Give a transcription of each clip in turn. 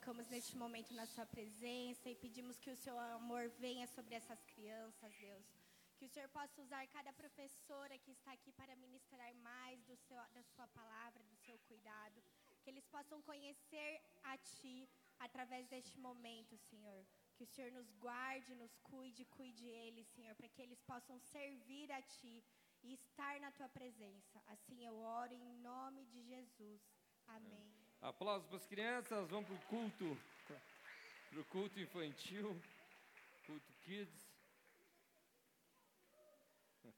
colocamos neste momento na Sua presença e pedimos que o Seu amor venha sobre essas crianças, Deus. Que o Senhor possa usar cada professora que está aqui para ministrar mais do seu, da Sua palavra, do seu cuidado. Que eles possam conhecer a Ti através deste momento, Senhor. Que o Senhor nos guarde, nos cuide, cuide eles, Senhor, para que eles possam servir a Ti e estar na Tua presença. Assim eu oro em nome de Jesus. Amém. Aplausos para as crianças, vamos para o culto, para o culto infantil, culto kids.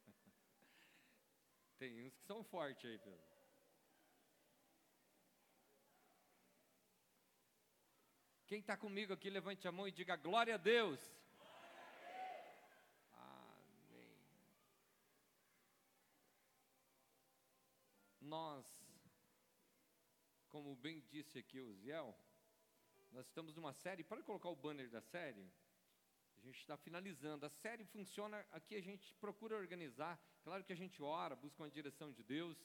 Tem uns que são fortes aí, Pedro. Quem está comigo aqui, levante a mão e diga glória a Deus. Amém. Nós, como bem disse aqui o Ziel, nós estamos numa série, para colocar o banner da série, a gente está finalizando. A série funciona, aqui a gente procura organizar, claro que a gente ora, busca uma direção de Deus,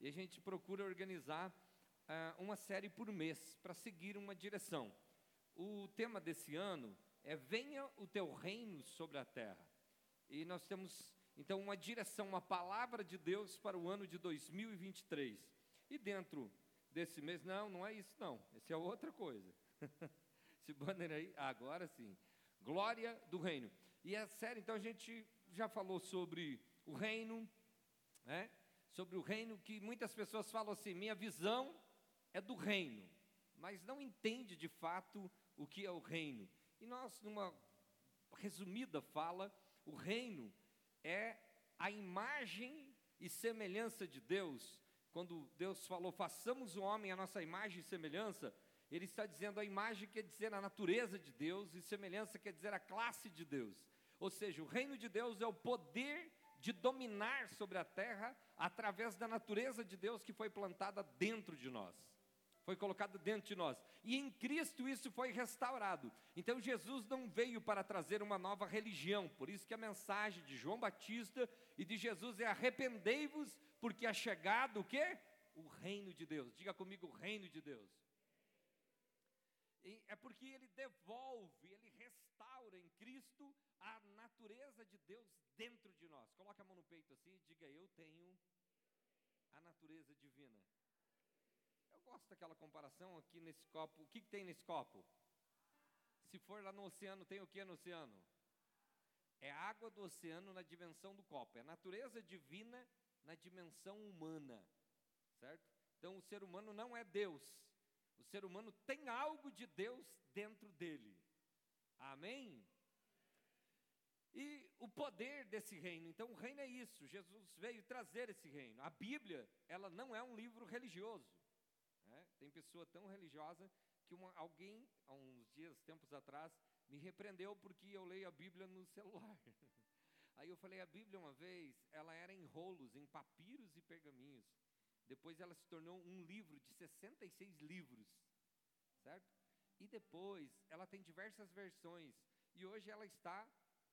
e a gente procura organizar uh, uma série por mês, para seguir uma direção. O tema desse ano é Venha o teu reino sobre a terra. E nós temos então uma direção, uma palavra de Deus para o ano de 2023. E dentro desse mês, não, não é isso não, esse é outra coisa. Esse banner aí, agora sim. Glória do reino. E a série, então a gente já falou sobre o reino, né? Sobre o reino que muitas pessoas falam assim, minha visão é do reino, mas não entende de fato o que é o reino. E nós, numa resumida fala, o reino é a imagem e semelhança de Deus. Quando Deus falou, façamos o homem a nossa imagem e semelhança, ele está dizendo a imagem quer dizer a natureza de Deus e semelhança quer dizer a classe de Deus. Ou seja, o reino de Deus é o poder de dominar sobre a terra através da natureza de Deus que foi plantada dentro de nós foi colocado dentro de nós. E em Cristo isso foi restaurado. Então Jesus não veio para trazer uma nova religião. Por isso que a mensagem de João Batista e de Jesus é arrependei-vos, porque é chegado o quê? O reino de Deus. Diga comigo o reino de Deus. É porque ele devolve, ele restaura em Cristo a natureza de Deus dentro de nós. Coloque a mão no peito assim e diga: Eu tenho a natureza divina gosto daquela comparação aqui nesse copo. O que, que tem nesse copo? Se for lá no oceano, tem o que no oceano? É água do oceano na dimensão do copo. É natureza divina na dimensão humana. Certo? Então o ser humano não é Deus. O ser humano tem algo de Deus dentro dele. Amém? E o poder desse reino. Então, o reino é isso. Jesus veio trazer esse reino. A Bíblia, ela não é um livro religioso. Tem pessoa tão religiosa que uma, alguém, há uns dias, tempos atrás, me repreendeu porque eu leio a Bíblia no celular. Aí eu falei, a Bíblia uma vez, ela era em rolos, em papiros e pergaminhos. Depois ela se tornou um livro de 66 livros, certo? E depois ela tem diversas versões. E hoje ela está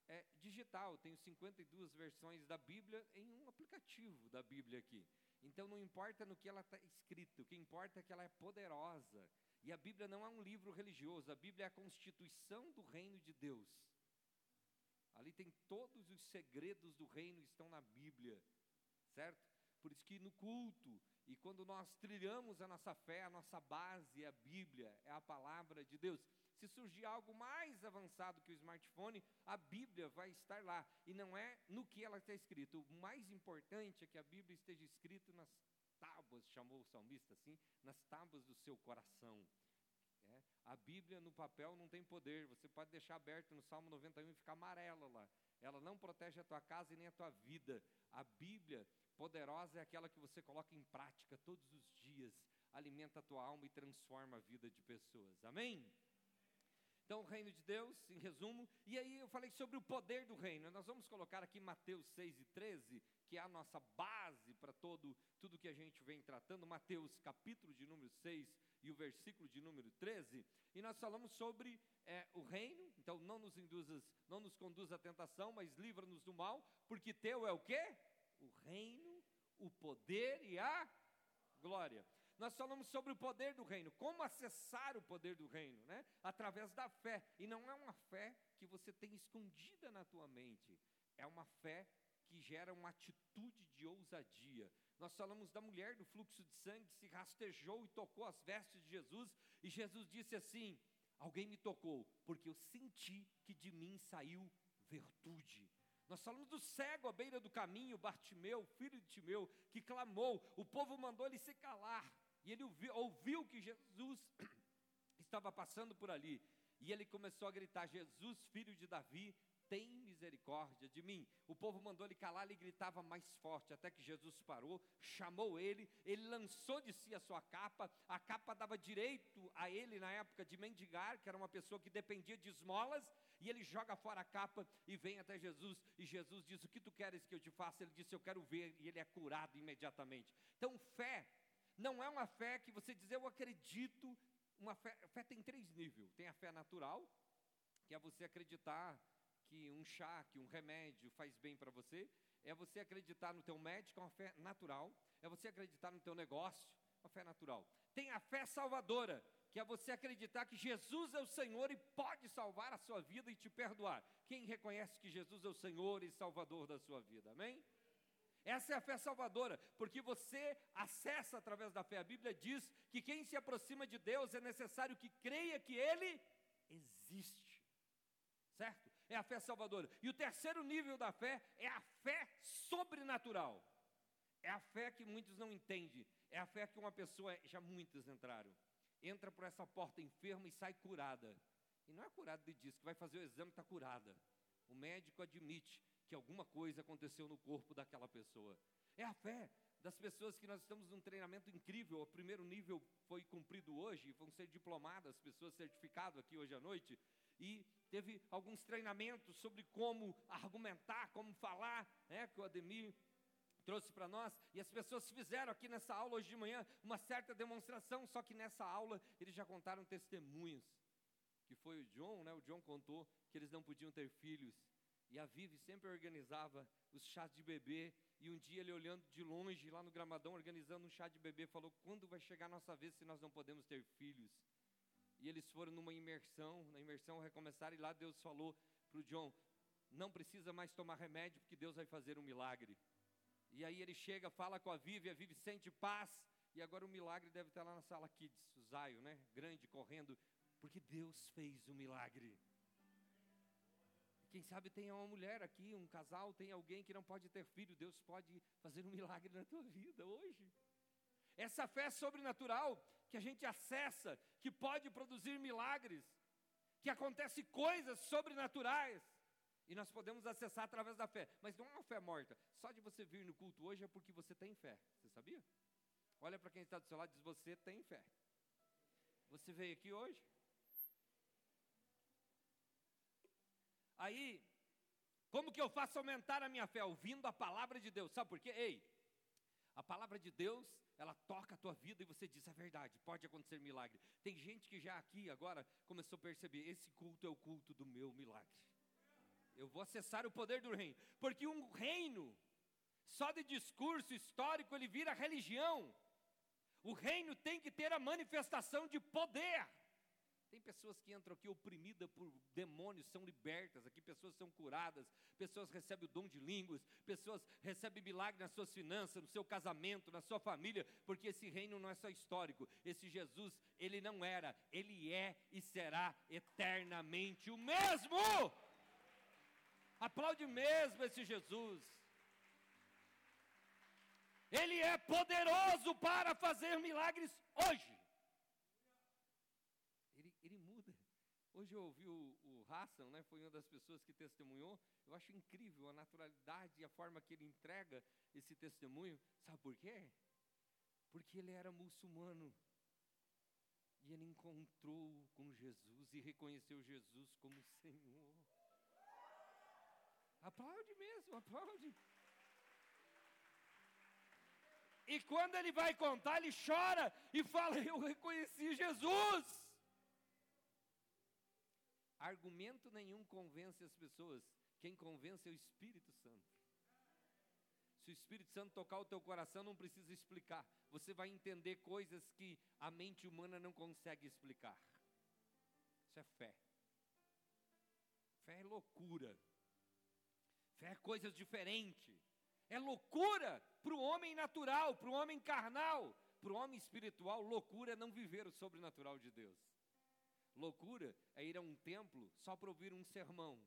é, digital. Tenho 52 versões da Bíblia em um aplicativo da Bíblia aqui. Então não importa no que ela está escrito, o que importa é que ela é poderosa. E a Bíblia não é um livro religioso, a Bíblia é a constituição do reino de Deus. Ali tem todos os segredos do reino estão na Bíblia, certo? Por isso que no culto e quando nós trilhamos a nossa fé, a nossa base é a Bíblia, é a palavra de Deus. Se surgir algo mais avançado que o smartphone, a Bíblia vai estar lá. E não é no que ela está escrito. O mais importante é que a Bíblia esteja escrito nas tábuas, chamou o salmista assim, nas tábuas do seu coração. É, a Bíblia no papel não tem poder. Você pode deixar aberto no Salmo 91 e ficar amarela lá. Ela não protege a tua casa e nem a tua vida. A Bíblia poderosa é aquela que você coloca em prática todos os dias, alimenta a tua alma e transforma a vida de pessoas. Amém? Então, o reino de Deus, em resumo, e aí eu falei sobre o poder do reino. Nós vamos colocar aqui Mateus 6 e 13, que é a nossa base para todo tudo que a gente vem tratando, Mateus capítulo de número 6 e o versículo de número 13, e nós falamos sobre é, o reino, então não nos induzas, não nos conduz à tentação, mas livra-nos do mal, porque teu é o quê? O reino, o poder e a glória. Nós falamos sobre o poder do reino, como acessar o poder do reino, né? Através da fé. E não é uma fé que você tem escondida na tua mente, é uma fé que gera uma atitude de ousadia. Nós falamos da mulher do fluxo de sangue que se rastejou e tocou as vestes de Jesus, e Jesus disse assim: Alguém me tocou, porque eu senti que de mim saiu virtude. Nós falamos do cego à beira do caminho, Bartimeu, filho de Timeu, que clamou, o povo mandou ele se calar, e ele ouviu, ouviu que Jesus estava passando por ali, e ele começou a gritar: Jesus, filho de Davi, tem misericórdia de mim. O povo mandou ele calar, ele gritava mais forte, até que Jesus parou, chamou ele, ele lançou de si a sua capa, a capa dava direito a ele na época de mendigar, que era uma pessoa que dependia de esmolas, e ele joga fora a capa e vem até Jesus, e Jesus diz: O que tu queres que eu te faça? Ele disse: Eu quero ver, e ele é curado imediatamente. Então, fé não é uma fé que você diz, eu acredito. Uma fé, fé tem três níveis: tem a fé natural, que é você acreditar que um chá, que um remédio faz bem para você, é você acreditar no teu médico, é uma fé natural, é você acreditar no teu negócio, uma fé natural. Tem a fé salvadora, que é você acreditar que Jesus é o Senhor e pode salvar a sua vida e te perdoar. Quem reconhece que Jesus é o Senhor e Salvador da sua vida, amém? Essa é a fé salvadora, porque você acessa através da fé. A Bíblia diz que quem se aproxima de Deus é necessário que creia que Ele existe, certo? É a fé salvadora. E o terceiro nível da fé é a fé sobrenatural. É a fé que muitos não entendem. É a fé que uma pessoa, já muitos entraram entra por essa porta enferma e sai curada. E não é curada de diz que vai fazer o exame está curada. O médico admite que alguma coisa aconteceu no corpo daquela pessoa. É a fé das pessoas que nós estamos num treinamento incrível. O primeiro nível foi cumprido hoje, vão ser diplomadas, pessoas certificadas aqui hoje à noite. E teve alguns treinamentos sobre como argumentar, como falar, né, que o Ademir trouxe para nós, e as pessoas fizeram aqui nessa aula hoje de manhã uma certa demonstração, só que nessa aula eles já contaram testemunhos, que foi o John, né? O John contou que eles não podiam ter filhos, e a Vivi sempre organizava os chás de bebê, e um dia ele olhando de longe, lá no gramadão, organizando um chá de bebê, falou: quando vai chegar a nossa vez se nós não podemos ter filhos? E eles foram numa imersão, na imersão recomeçaram, e lá Deus falou para o John: não precisa mais tomar remédio, porque Deus vai fazer um milagre. E aí ele chega, fala com a Vivi, a Vivi sente paz. E agora o milagre deve estar lá na sala Kids, o Zaio, né? Grande, correndo. Porque Deus fez o milagre. Quem sabe tem uma mulher aqui, um casal, tem alguém que não pode ter filho. Deus pode fazer um milagre na tua vida hoje. Essa fé sobrenatural que a gente acessa, que pode produzir milagres, que acontece coisas sobrenaturais. E nós podemos acessar através da fé. Mas não é uma fé morta. Só de você vir no culto hoje é porque você tem fé. Você sabia? Olha para quem está do seu lado e diz: Você tem fé. Você veio aqui hoje? Aí, como que eu faço aumentar a minha fé? Ouvindo a palavra de Deus. Sabe por quê? Ei, a palavra de Deus, ela toca a tua vida e você diz: É verdade, pode acontecer milagre. Tem gente que já aqui agora começou a perceber: esse culto é o culto do meu milagre. Eu vou acessar o poder do reino. Porque um reino, só de discurso histórico, ele vira religião. O reino tem que ter a manifestação de poder. Tem pessoas que entram aqui oprimidas por demônios, são libertas. Aqui pessoas são curadas, pessoas recebem o dom de línguas, pessoas recebem milagre nas suas finanças, no seu casamento, na sua família, porque esse reino não é só histórico. Esse Jesus, ele não era, ele é e será eternamente o mesmo. Aplaude mesmo esse Jesus. Ele é poderoso para fazer milagres hoje. Ele, ele muda. Hoje eu ouvi o, o Hassan, né, foi uma das pessoas que testemunhou. Eu acho incrível a naturalidade e a forma que ele entrega esse testemunho. Sabe por quê? Porque ele era muçulmano. E ele encontrou com Jesus e reconheceu Jesus como Senhor. Aplaude mesmo, aplaude. E quando ele vai contar, ele chora e fala: Eu reconheci Jesus. Argumento nenhum convence as pessoas, quem convence é o Espírito Santo. Se o Espírito Santo tocar o teu coração, não precisa explicar. Você vai entender coisas que a mente humana não consegue explicar. Isso é fé. Fé é loucura. Fé é coisas diferentes. É loucura para o homem natural, para o homem carnal. Para o homem espiritual, loucura é não viver o sobrenatural de Deus. Loucura é ir a um templo só para ouvir um sermão.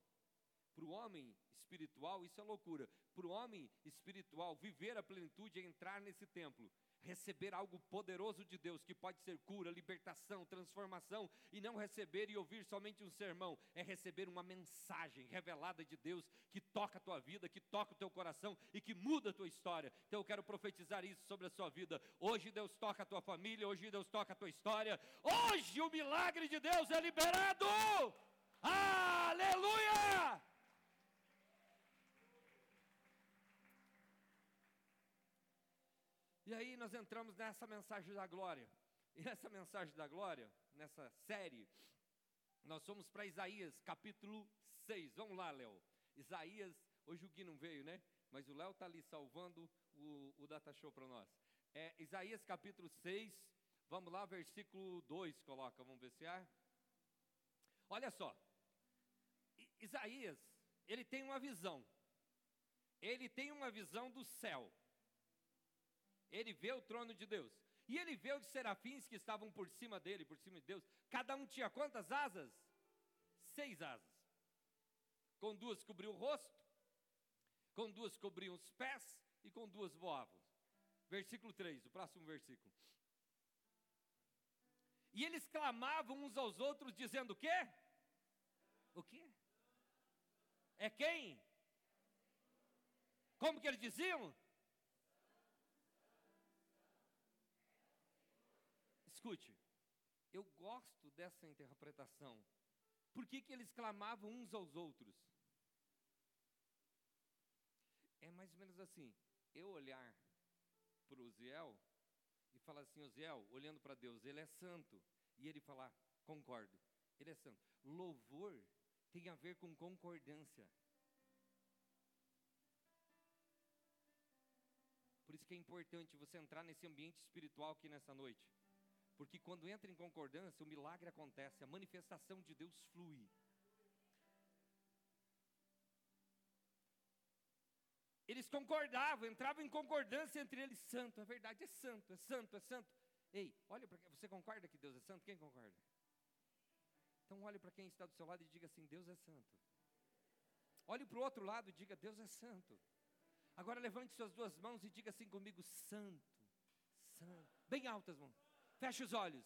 Para o homem espiritual, isso é loucura. Para o homem espiritual, viver a plenitude é entrar nesse templo, receber algo poderoso de Deus, que pode ser cura, libertação, transformação, e não receber e ouvir somente um sermão, é receber uma mensagem revelada de Deus que toca a tua vida, que toca o teu coração e que muda a tua história. Então eu quero profetizar isso sobre a sua vida. Hoje Deus toca a tua família, hoje Deus toca a tua história. Hoje o milagre de Deus é liberado. Aleluia! E aí nós entramos nessa mensagem da glória. E nessa mensagem da glória, nessa série, nós somos para Isaías capítulo 6. Vamos lá, Léo. Isaías, hoje o Gui não veio, né? Mas o Léo está ali salvando o, o data show para nós. É, Isaías capítulo 6, vamos lá, versículo 2, coloca, vamos ver se é. Olha só, Isaías, ele tem uma visão. Ele tem uma visão do céu. Ele vê o trono de Deus. E ele vê os serafins que estavam por cima dele, por cima de Deus. Cada um tinha quantas asas? Seis asas. Com duas cobriam o rosto, com duas cobriam os pés e com duas voavam. Versículo 3, o próximo versículo. E eles clamavam uns aos outros, dizendo o quê? O quê? É quem? Como que eles diziam? Escute, eu gosto dessa interpretação. Por que, que eles clamavam uns aos outros? É mais ou menos assim: eu olhar para o Ziel e falar assim, Ziel, olhando para Deus, ele é santo. E ele falar, concordo, ele é santo. Louvor tem a ver com concordância. Por isso que é importante você entrar nesse ambiente espiritual aqui nessa noite. Porque quando entra em concordância, o milagre acontece, a manifestação de Deus flui. Eles concordavam, entravam em concordância entre eles, santo, é verdade, é santo, é santo, é santo. Ei, olha para você concorda que Deus é santo? Quem concorda? Então olhe para quem está do seu lado e diga assim: Deus é santo. Olhe para o outro lado e diga: Deus é santo. Agora levante suas duas mãos e diga assim comigo: Santo, Santo. Bem altas mãos. Feche os olhos.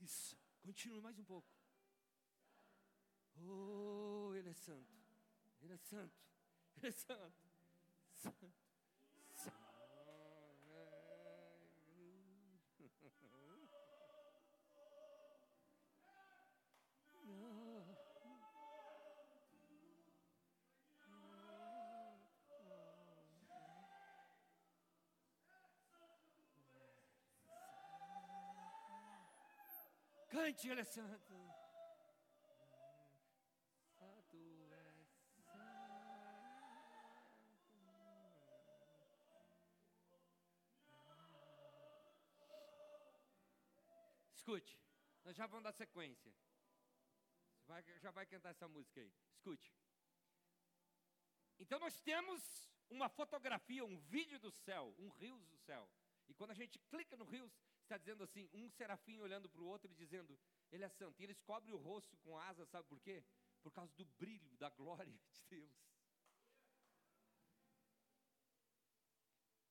Isso. Continue mais um pouco. Oh, Ele é santo. Ele é santo. Ele é santo. Santo. Cante, Ele é santo. Santo é santo. Escute, nós já vamos dar sequência. Vai, já vai cantar essa música aí. Escute. Então nós temos uma fotografia, um vídeo do céu, um rio do céu. E quando a gente clica no rio, está dizendo assim, um serafim olhando para o outro e dizendo, ele é santo. E eles cobrem o rosto com asas, sabe por quê? Por causa do brilho, da glória de Deus.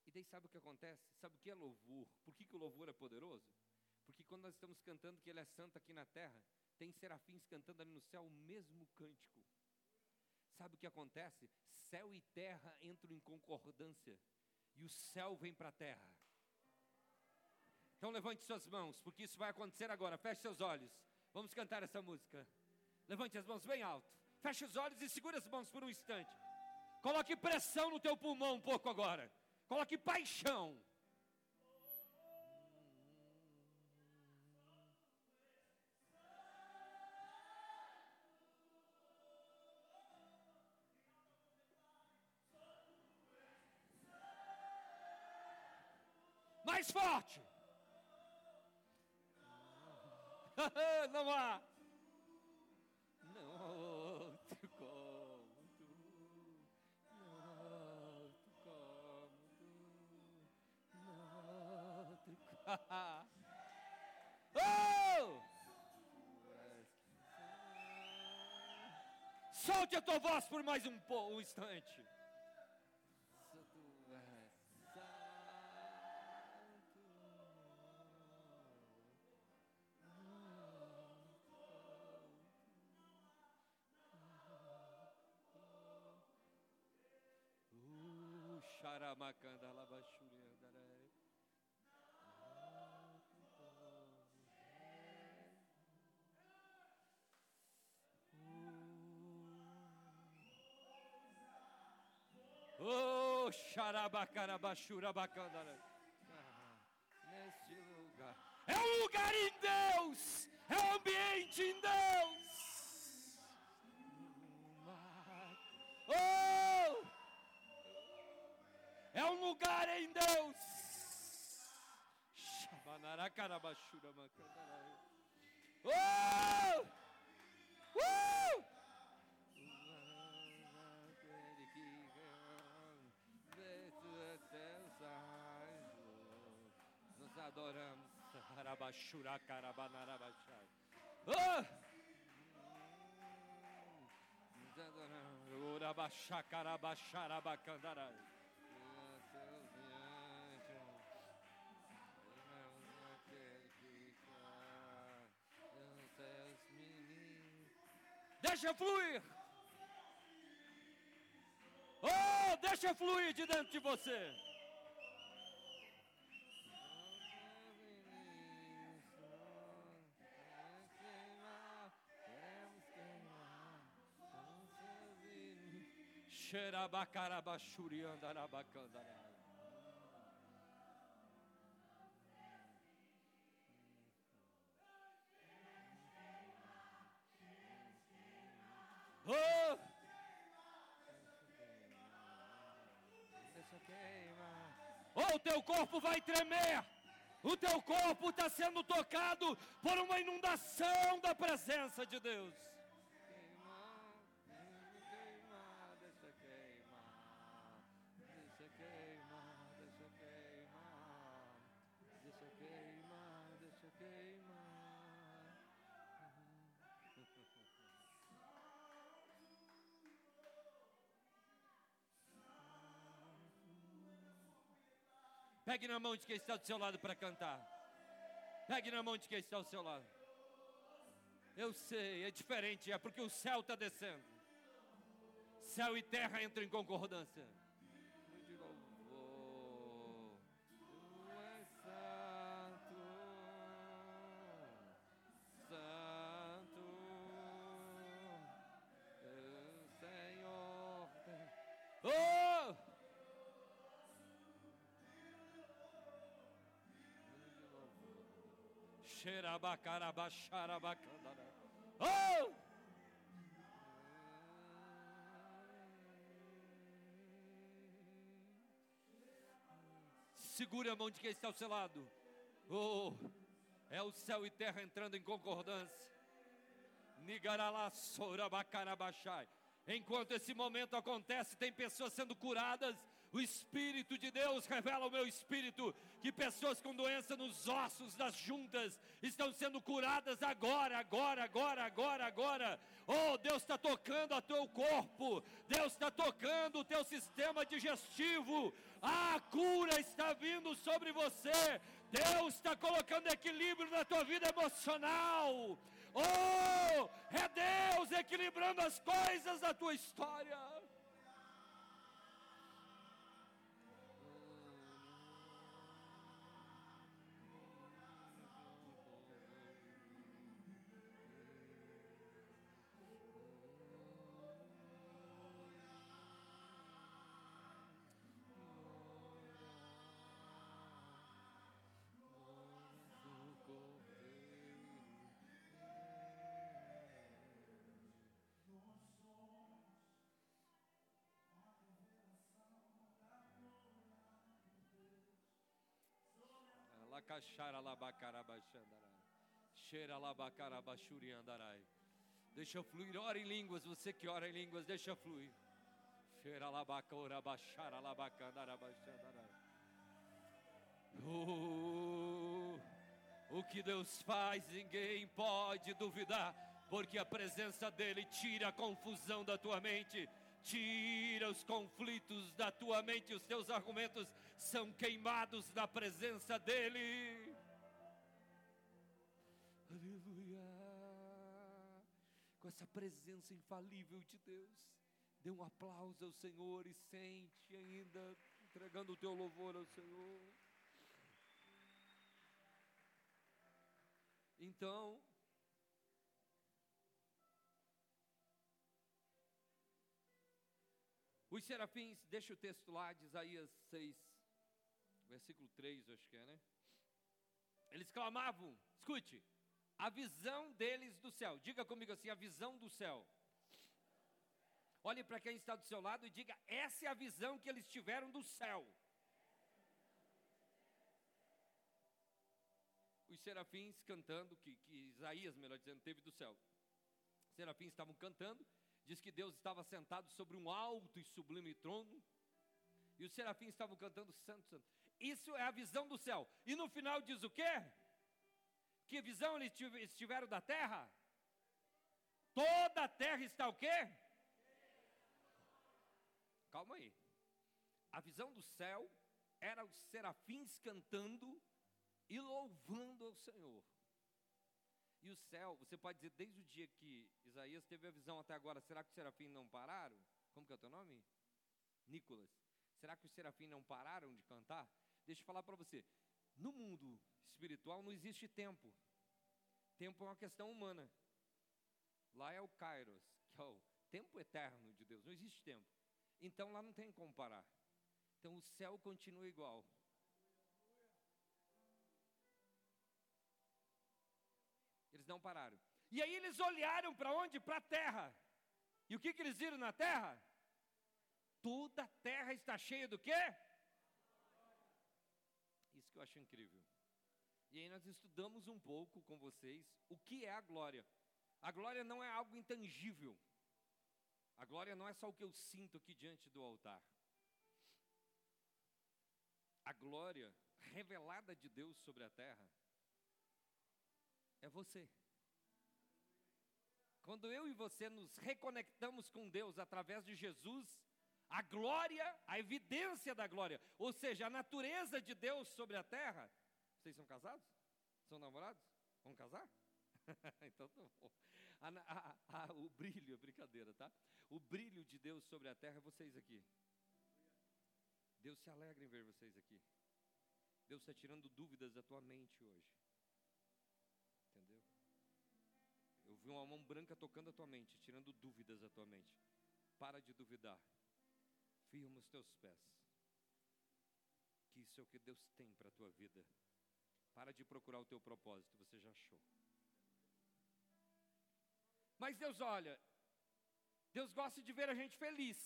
E daí sabe o que acontece? Sabe o que é louvor? Por que, que o louvor é poderoso? Porque quando nós estamos cantando que Ele é santo aqui na terra, tem serafins cantando ali no céu o mesmo cântico. Sabe o que acontece? Céu e terra entram em concordância. E o céu vem para a terra. Então levante suas mãos, porque isso vai acontecer agora. Feche seus olhos. Vamos cantar essa música. Levante as mãos bem alto. Feche os olhos e segure as mãos por um instante. Coloque pressão no teu pulmão um pouco agora. Coloque paixão. Mais forte. Não há. Não há outro como tu. Não há outro como tu. Não há outro como. Oh! Solte a tua voz por mais um, um instante. Neste lugar. É um lugar em Deus. É um ambiente em Deus. Oh! É um lugar em Deus. Oh! Uh! Oh! Nos adoramos. Urabachacarabaxarabacandarai. Deixa fluir. Oh, deixa fluir de dentro de você. Oh! Oh, o teu corpo vai tremer. O teu corpo está sendo tocado por uma inundação da presença de Deus. Pegue na mão de quem está do seu lado para cantar. Pegue na mão de quem está ao seu lado. Eu sei, é diferente, é porque o céu está descendo. Céu e terra entram em concordância. Oh! Segure a mão de quem está ao seu lado. Oh, é o céu e terra entrando em concordância. Sorabacarabachai. Enquanto esse momento acontece, tem pessoas sendo curadas. O Espírito de Deus revela ao meu espírito que pessoas com doença nos ossos, das juntas, estão sendo curadas agora, agora, agora, agora, agora. Oh, Deus está tocando a teu corpo, Deus está tocando o teu sistema digestivo. A cura está vindo sobre você. Deus está colocando equilíbrio na tua vida emocional. Oh, é Deus equilibrando as coisas da tua história. Deixa fluir, ora em línguas, você que ora em línguas, deixa fluir. Oh, o que Deus faz, ninguém pode duvidar, porque a presença dEle tira a confusão da tua mente, tira os conflitos da tua mente, os teus argumentos são queimados na presença dEle. Aleluia. Com essa presença infalível de Deus, dê um aplauso ao Senhor e sente ainda entregando o teu louvor ao Senhor. Então, os serafins, deixa o texto lá de Isaías 6, versículo 3, acho que é, né? Eles clamavam, escute, a visão deles do céu. Diga comigo assim, a visão do céu. Olhe para quem está do seu lado e diga: essa é a visão que eles tiveram do céu. os serafins cantando, que, que Isaías, melhor dizendo, teve do céu. Os serafins estavam cantando, diz que Deus estava sentado sobre um alto e sublime trono, e os serafins estavam cantando santo, santo. Isso é a visão do céu. E no final diz o quê? Que visão eles tiveram da terra? Toda a terra está o quê? Calma aí. A visão do céu era os serafins cantando e louvando ao Senhor. E o céu, você pode dizer, desde o dia que Isaías teve a visão até agora, será que os serafins não pararam? Como que é o teu nome? Nicolas. Será que os serafins não pararam de cantar? Deixa eu falar para você. No mundo espiritual não existe tempo. Tempo é uma questão humana. Lá é o Kairos, que é o tempo eterno de Deus. Não existe tempo. Então lá não tem como parar. Então o céu continua igual. Eles não pararam. E aí eles olharam para onde? Para a terra. E o que, que eles viram na terra? Toda a terra está cheia do quê? Isso que eu acho incrível. E aí nós estudamos um pouco com vocês o que é a glória. A glória não é algo intangível. A glória não é só o que eu sinto aqui diante do altar. A glória revelada de Deus sobre a terra é você. Quando eu e você nos reconectamos com Deus através de Jesus, a glória, a evidência da glória, ou seja, a natureza de Deus sobre a terra. Vocês são casados? São namorados? Vão casar? então tá bom. A, a, a, o brilho, brincadeira, tá? O brilho de Deus sobre a terra é vocês aqui. Deus se alegra em ver vocês aqui. Deus está tirando dúvidas da tua mente hoje. Eu vi uma mão branca tocando a tua mente, tirando dúvidas da tua mente. Para de duvidar. Firma os teus pés. Que isso é o que Deus tem para a tua vida. Para de procurar o teu propósito, você já achou. Mas Deus olha, Deus gosta de ver a gente feliz.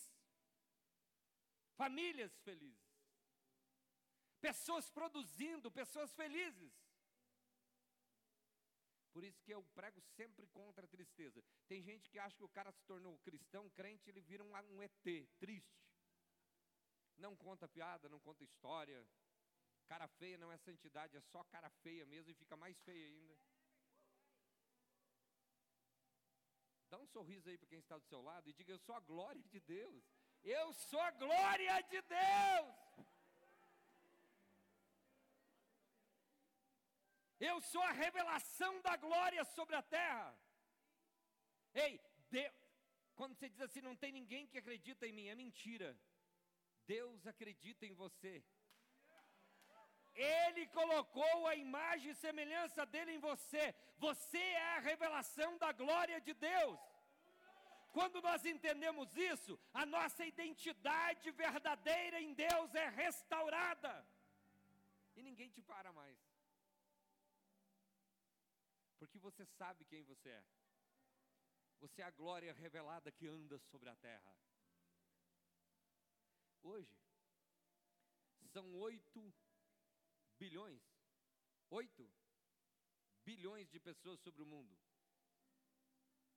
Famílias felizes. Pessoas produzindo, pessoas felizes. Por isso que eu prego sempre contra a tristeza. Tem gente que acha que o cara se tornou cristão, crente, ele vira um, um ET, triste. Não conta piada, não conta história. Cara feia não é santidade, é só cara feia mesmo e fica mais feia ainda. Dá um sorriso aí para quem está do seu lado e diga: Eu sou a glória de Deus. Eu sou a glória de Deus. Eu sou a revelação da glória sobre a terra. Ei, Deus, quando você diz assim, não tem ninguém que acredita em mim, é mentira. Deus acredita em você. Ele colocou a imagem e semelhança dele em você. Você é a revelação da glória de Deus. Quando nós entendemos isso, a nossa identidade verdadeira em Deus é restaurada. E ninguém te para mais porque você sabe quem você é. Você é a glória revelada que anda sobre a terra. Hoje, são 8 bilhões, 8 bilhões de pessoas sobre o mundo.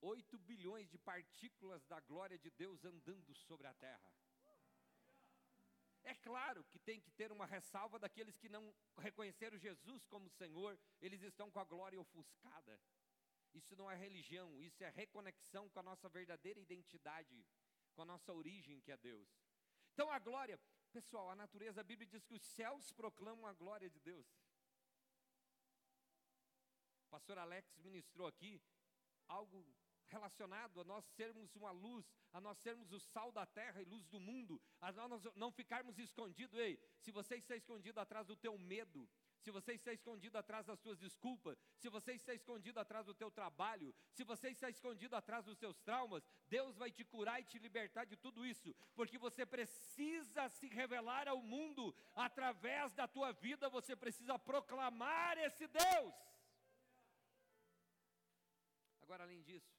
8 bilhões de partículas da glória de Deus andando sobre a terra. É claro que tem que ter uma ressalva daqueles que não reconheceram Jesus como Senhor, eles estão com a glória ofuscada. Isso não é religião, isso é reconexão com a nossa verdadeira identidade, com a nossa origem que é Deus. Então a glória, pessoal, a natureza, a Bíblia diz que os céus proclamam a glória de Deus. O pastor Alex ministrou aqui algo relacionado a nós sermos uma luz, a nós sermos o sal da terra e luz do mundo, a nós não ficarmos escondidos. Ei, se você está escondido atrás do teu medo, se você está escondido atrás das suas desculpas, se você está escondido atrás do teu trabalho, se você está escondido atrás dos seus traumas, Deus vai te curar e te libertar de tudo isso, porque você precisa se revelar ao mundo através da tua vida, você precisa proclamar esse Deus. Agora, além disso,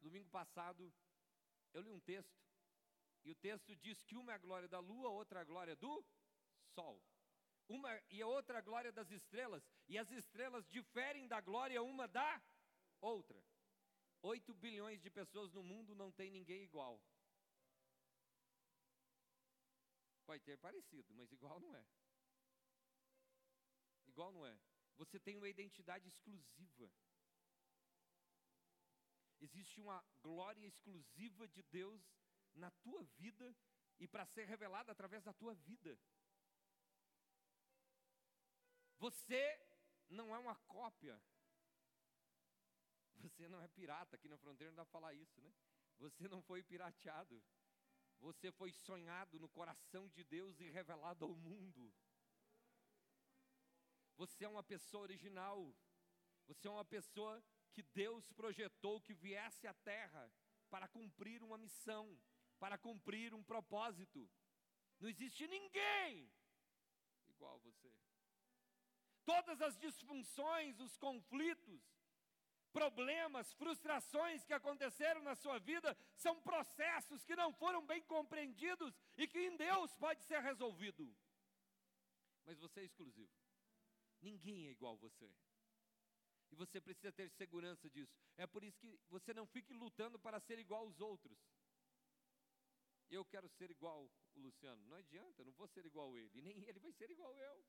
domingo passado, eu li um texto, e o texto diz que uma é a glória da lua, outra é a glória do sol. Uma e a outra a glória das estrelas, e as estrelas diferem da glória uma da outra. Oito bilhões de pessoas no mundo não tem ninguém igual. Pode ter parecido, mas igual não é. Igual não é. Você tem uma identidade exclusiva. Existe uma glória exclusiva de Deus na tua vida e para ser revelada através da tua vida. Você não é uma cópia. Você não é pirata, aqui na fronteira não dá para falar isso, né? Você não foi pirateado. Você foi sonhado no coração de Deus e revelado ao mundo. Você é uma pessoa original. Você é uma pessoa que Deus projetou que viesse à terra para cumprir uma missão, para cumprir um propósito. Não existe ninguém igual a você. Todas as disfunções, os conflitos, problemas, frustrações que aconteceram na sua vida são processos que não foram bem compreendidos e que em Deus pode ser resolvido. Mas você é exclusivo. Ninguém é igual a você. E você precisa ter segurança disso. É por isso que você não fique lutando para ser igual aos outros. Eu quero ser igual o Luciano. Não adianta, não vou ser igual a ele. Nem ele vai ser igual eu.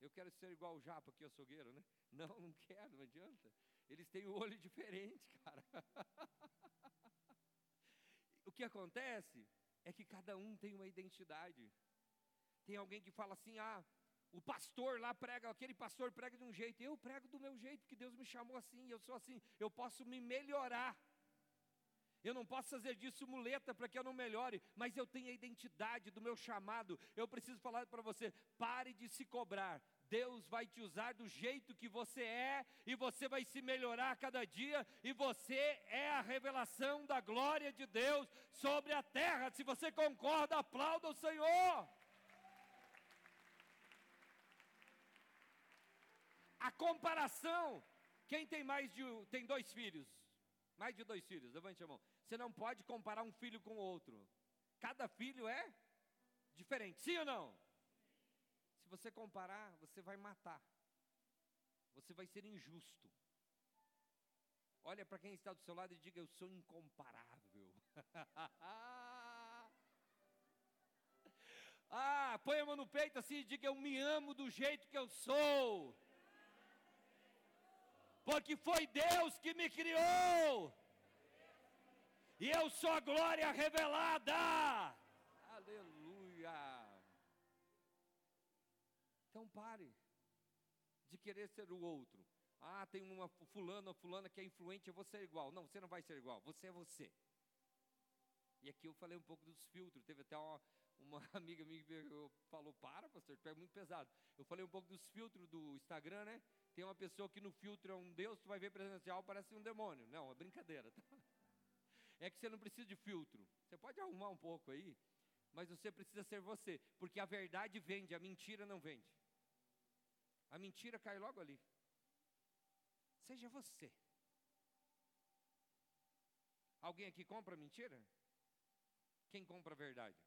Eu quero ser igual o Japa, que é açougueiro, né? Não, não quero, não adianta. Eles têm o um olho diferente, cara. o que acontece é que cada um tem uma identidade. Tem alguém que fala assim: ah, o pastor lá prega, aquele pastor prega de um jeito, eu prego do meu jeito, porque Deus me chamou assim, eu sou assim, eu posso me melhorar. Eu não posso fazer disso muleta para que eu não melhore, mas eu tenho a identidade do meu chamado. Eu preciso falar para você: pare de se cobrar. Deus vai te usar do jeito que você é, e você vai se melhorar cada dia, e você é a revelação da glória de Deus sobre a terra. Se você concorda, aplauda o Senhor. A comparação, quem tem mais de tem dois filhos? Mais de dois filhos, levante a mão. Você não pode comparar um filho com outro. Cada filho é diferente, sim ou não? Se você comparar, você vai matar. Você vai ser injusto. Olha para quem está do seu lado e diga: Eu sou incomparável. ah, põe a mão no peito assim e diga: Eu me amo do jeito que eu sou porque foi Deus que me criou, e eu sou a glória revelada. Aleluia. Então pare de querer ser o outro. Ah, tem uma fulana, fulana que é influente, eu vou ser igual. Não, você não vai ser igual, você é você. E aqui eu falei um pouco dos filtros. Teve até uma, uma amiga minha que falou: Para, pastor, é muito pesado. Eu falei um pouco dos filtros do Instagram, né? Tem uma pessoa que no filtro é um Deus, tu vai ver presencial, parece um demônio. Não, é brincadeira. Tá? É que você não precisa de filtro. Você pode arrumar um pouco aí, mas você precisa ser você, porque a verdade vende, a mentira não vende. A mentira cai logo ali. Seja você. Alguém aqui compra mentira? Quem compra verdade?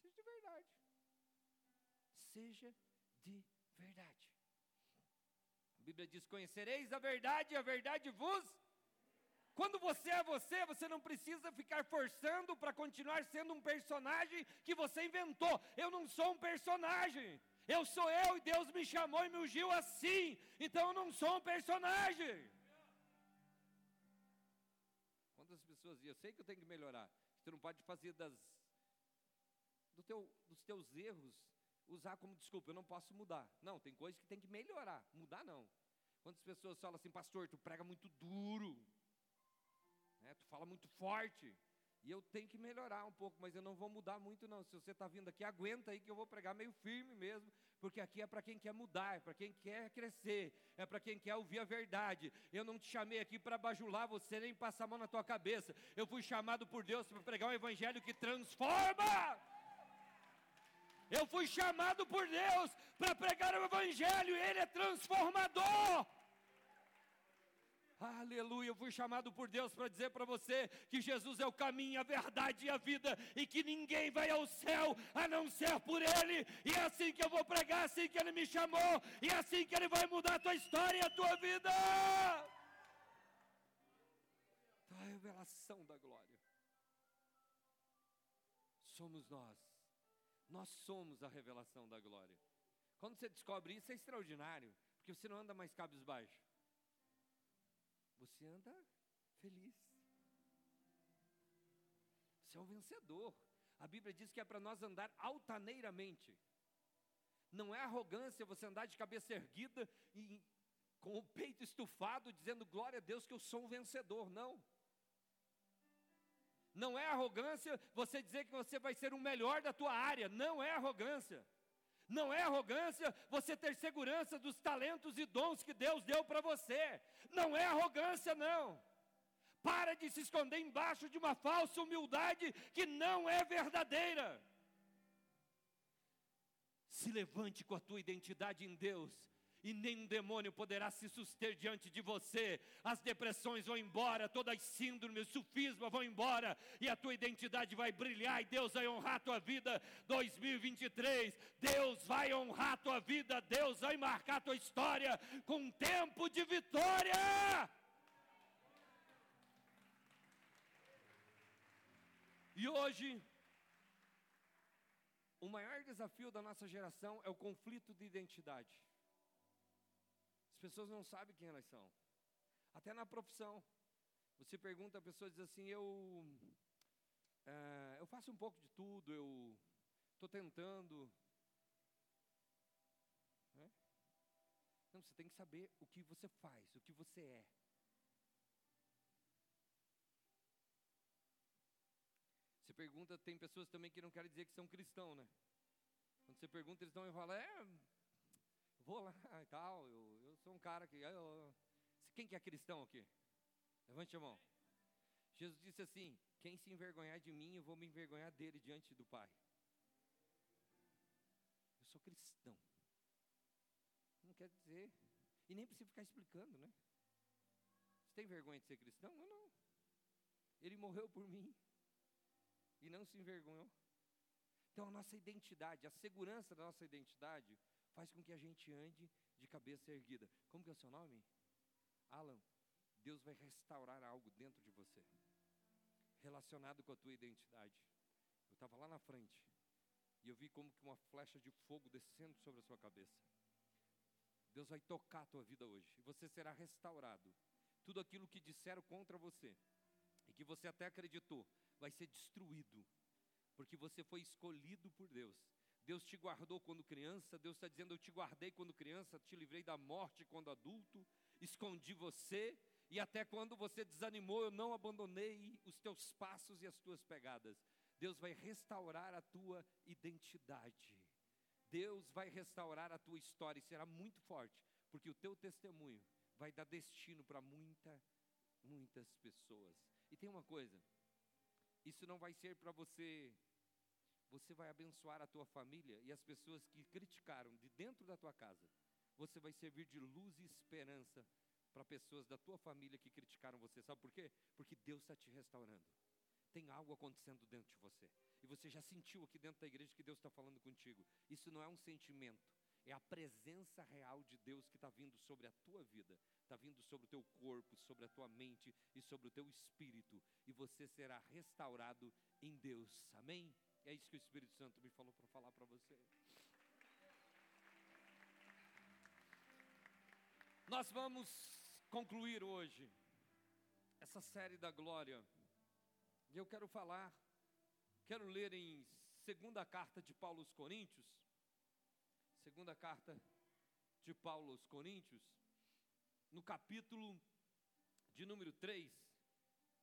Seja de verdade. Seja de verdade. A Bíblia diz: Conhecereis a verdade a verdade vos. Quando você é você, você não precisa ficar forçando para continuar sendo um personagem que você inventou. Eu não sou um personagem. Eu sou eu e Deus me chamou e me ungiu assim. Então eu não sou um personagem. Quantas pessoas dizem, eu sei que eu tenho que melhorar. Você não pode fazer das, do teu, dos teus erros usar como desculpa, eu não posso mudar. Não, tem coisas que tem que melhorar. Mudar não. Quantas pessoas falam assim, pastor, tu prega muito duro. Né, tu fala muito forte. E eu tenho que melhorar um pouco, mas eu não vou mudar muito não. Se você está vindo aqui, aguenta aí que eu vou pregar meio firme mesmo, porque aqui é para quem quer mudar, é para quem quer crescer, é para quem quer ouvir a verdade. Eu não te chamei aqui para bajular você nem passar a mão na tua cabeça. Eu fui chamado por Deus para pregar um evangelho que transforma. Eu fui chamado por Deus para pregar o evangelho, ele é transformador. Aleluia, eu fui chamado por Deus para dizer para você que Jesus é o caminho, a verdade e a vida, e que ninguém vai ao céu a não ser por Ele, e é assim que eu vou pregar, assim que Ele me chamou, e é assim que Ele vai mudar a tua história e a tua vida. A revelação da glória. Somos nós, nós somos a revelação da glória. Quando você descobre isso, é extraordinário, porque você não anda mais cabisbaixo você anda feliz. Você é um vencedor. A Bíblia diz que é para nós andar altaneiramente. Não é arrogância você andar de cabeça erguida e com o peito estufado, dizendo glória a Deus que eu sou um vencedor. Não. Não é arrogância você dizer que você vai ser o melhor da tua área. Não é arrogância. Não é arrogância você ter segurança dos talentos e dons que Deus deu para você. Não é arrogância, não. Para de se esconder embaixo de uma falsa humildade que não é verdadeira. Se levante com a tua identidade em Deus e nenhum demônio poderá se suster diante de você. As depressões vão embora, todas as síndromes, sufisma vão embora, e a tua identidade vai brilhar, e Deus vai honrar a tua vida. 2023, Deus vai honrar a tua vida, Deus vai marcar a tua história com um tempo de vitória. E hoje, o maior desafio da nossa geração é o conflito de identidade pessoas não sabem quem elas são. Até na profissão. Você pergunta, a pessoa diz assim: Eu, é, eu faço um pouco de tudo, eu estou tentando. Não, você tem que saber o que você faz, o que você é. Você pergunta, tem pessoas também que não querem dizer que são cristãos, né? Quando você pergunta, eles dão enrola, é, vou lá e tal, eu sou um cara que. Eu, quem que é cristão aqui? Levante a mão. Jesus disse assim: Quem se envergonhar de mim, eu vou me envergonhar dele diante do Pai. Eu sou cristão. Não quer dizer. E nem precisa ficar explicando, né? Você tem vergonha de ser cristão? Eu não. Ele morreu por mim. E não se envergonhou. Então a nossa identidade, a segurança da nossa identidade, faz com que a gente ande de cabeça erguida. Como que é o seu nome? Alan, Deus vai restaurar algo dentro de você, relacionado com a tua identidade. Eu estava lá na frente e eu vi como que uma flecha de fogo descendo sobre a sua cabeça. Deus vai tocar a tua vida hoje e você será restaurado. Tudo aquilo que disseram contra você e que você até acreditou vai ser destruído, porque você foi escolhido por Deus Deus te guardou quando criança, Deus está dizendo: Eu te guardei quando criança, te livrei da morte quando adulto, escondi você, e até quando você desanimou, eu não abandonei os teus passos e as tuas pegadas. Deus vai restaurar a tua identidade. Deus vai restaurar a tua história e será muito forte, porque o teu testemunho vai dar destino para muita, muitas pessoas. E tem uma coisa, isso não vai ser para você você vai abençoar a tua família e as pessoas que criticaram de dentro da tua casa. Você vai servir de luz e esperança para pessoas da tua família que criticaram você. Sabe por quê? Porque Deus está te restaurando. Tem algo acontecendo dentro de você. E você já sentiu aqui dentro da igreja que Deus está falando contigo. Isso não é um sentimento. É a presença real de Deus que está vindo sobre a tua vida, está vindo sobre o teu corpo, sobre a tua mente e sobre o teu espírito, e você será restaurado em Deus. Amém? É isso que o Espírito Santo me falou para falar para você. Nós vamos concluir hoje essa série da glória. E eu quero falar, quero ler em segunda carta de Paulo aos Coríntios, segunda carta de Paulo aos Coríntios, no capítulo de número 3,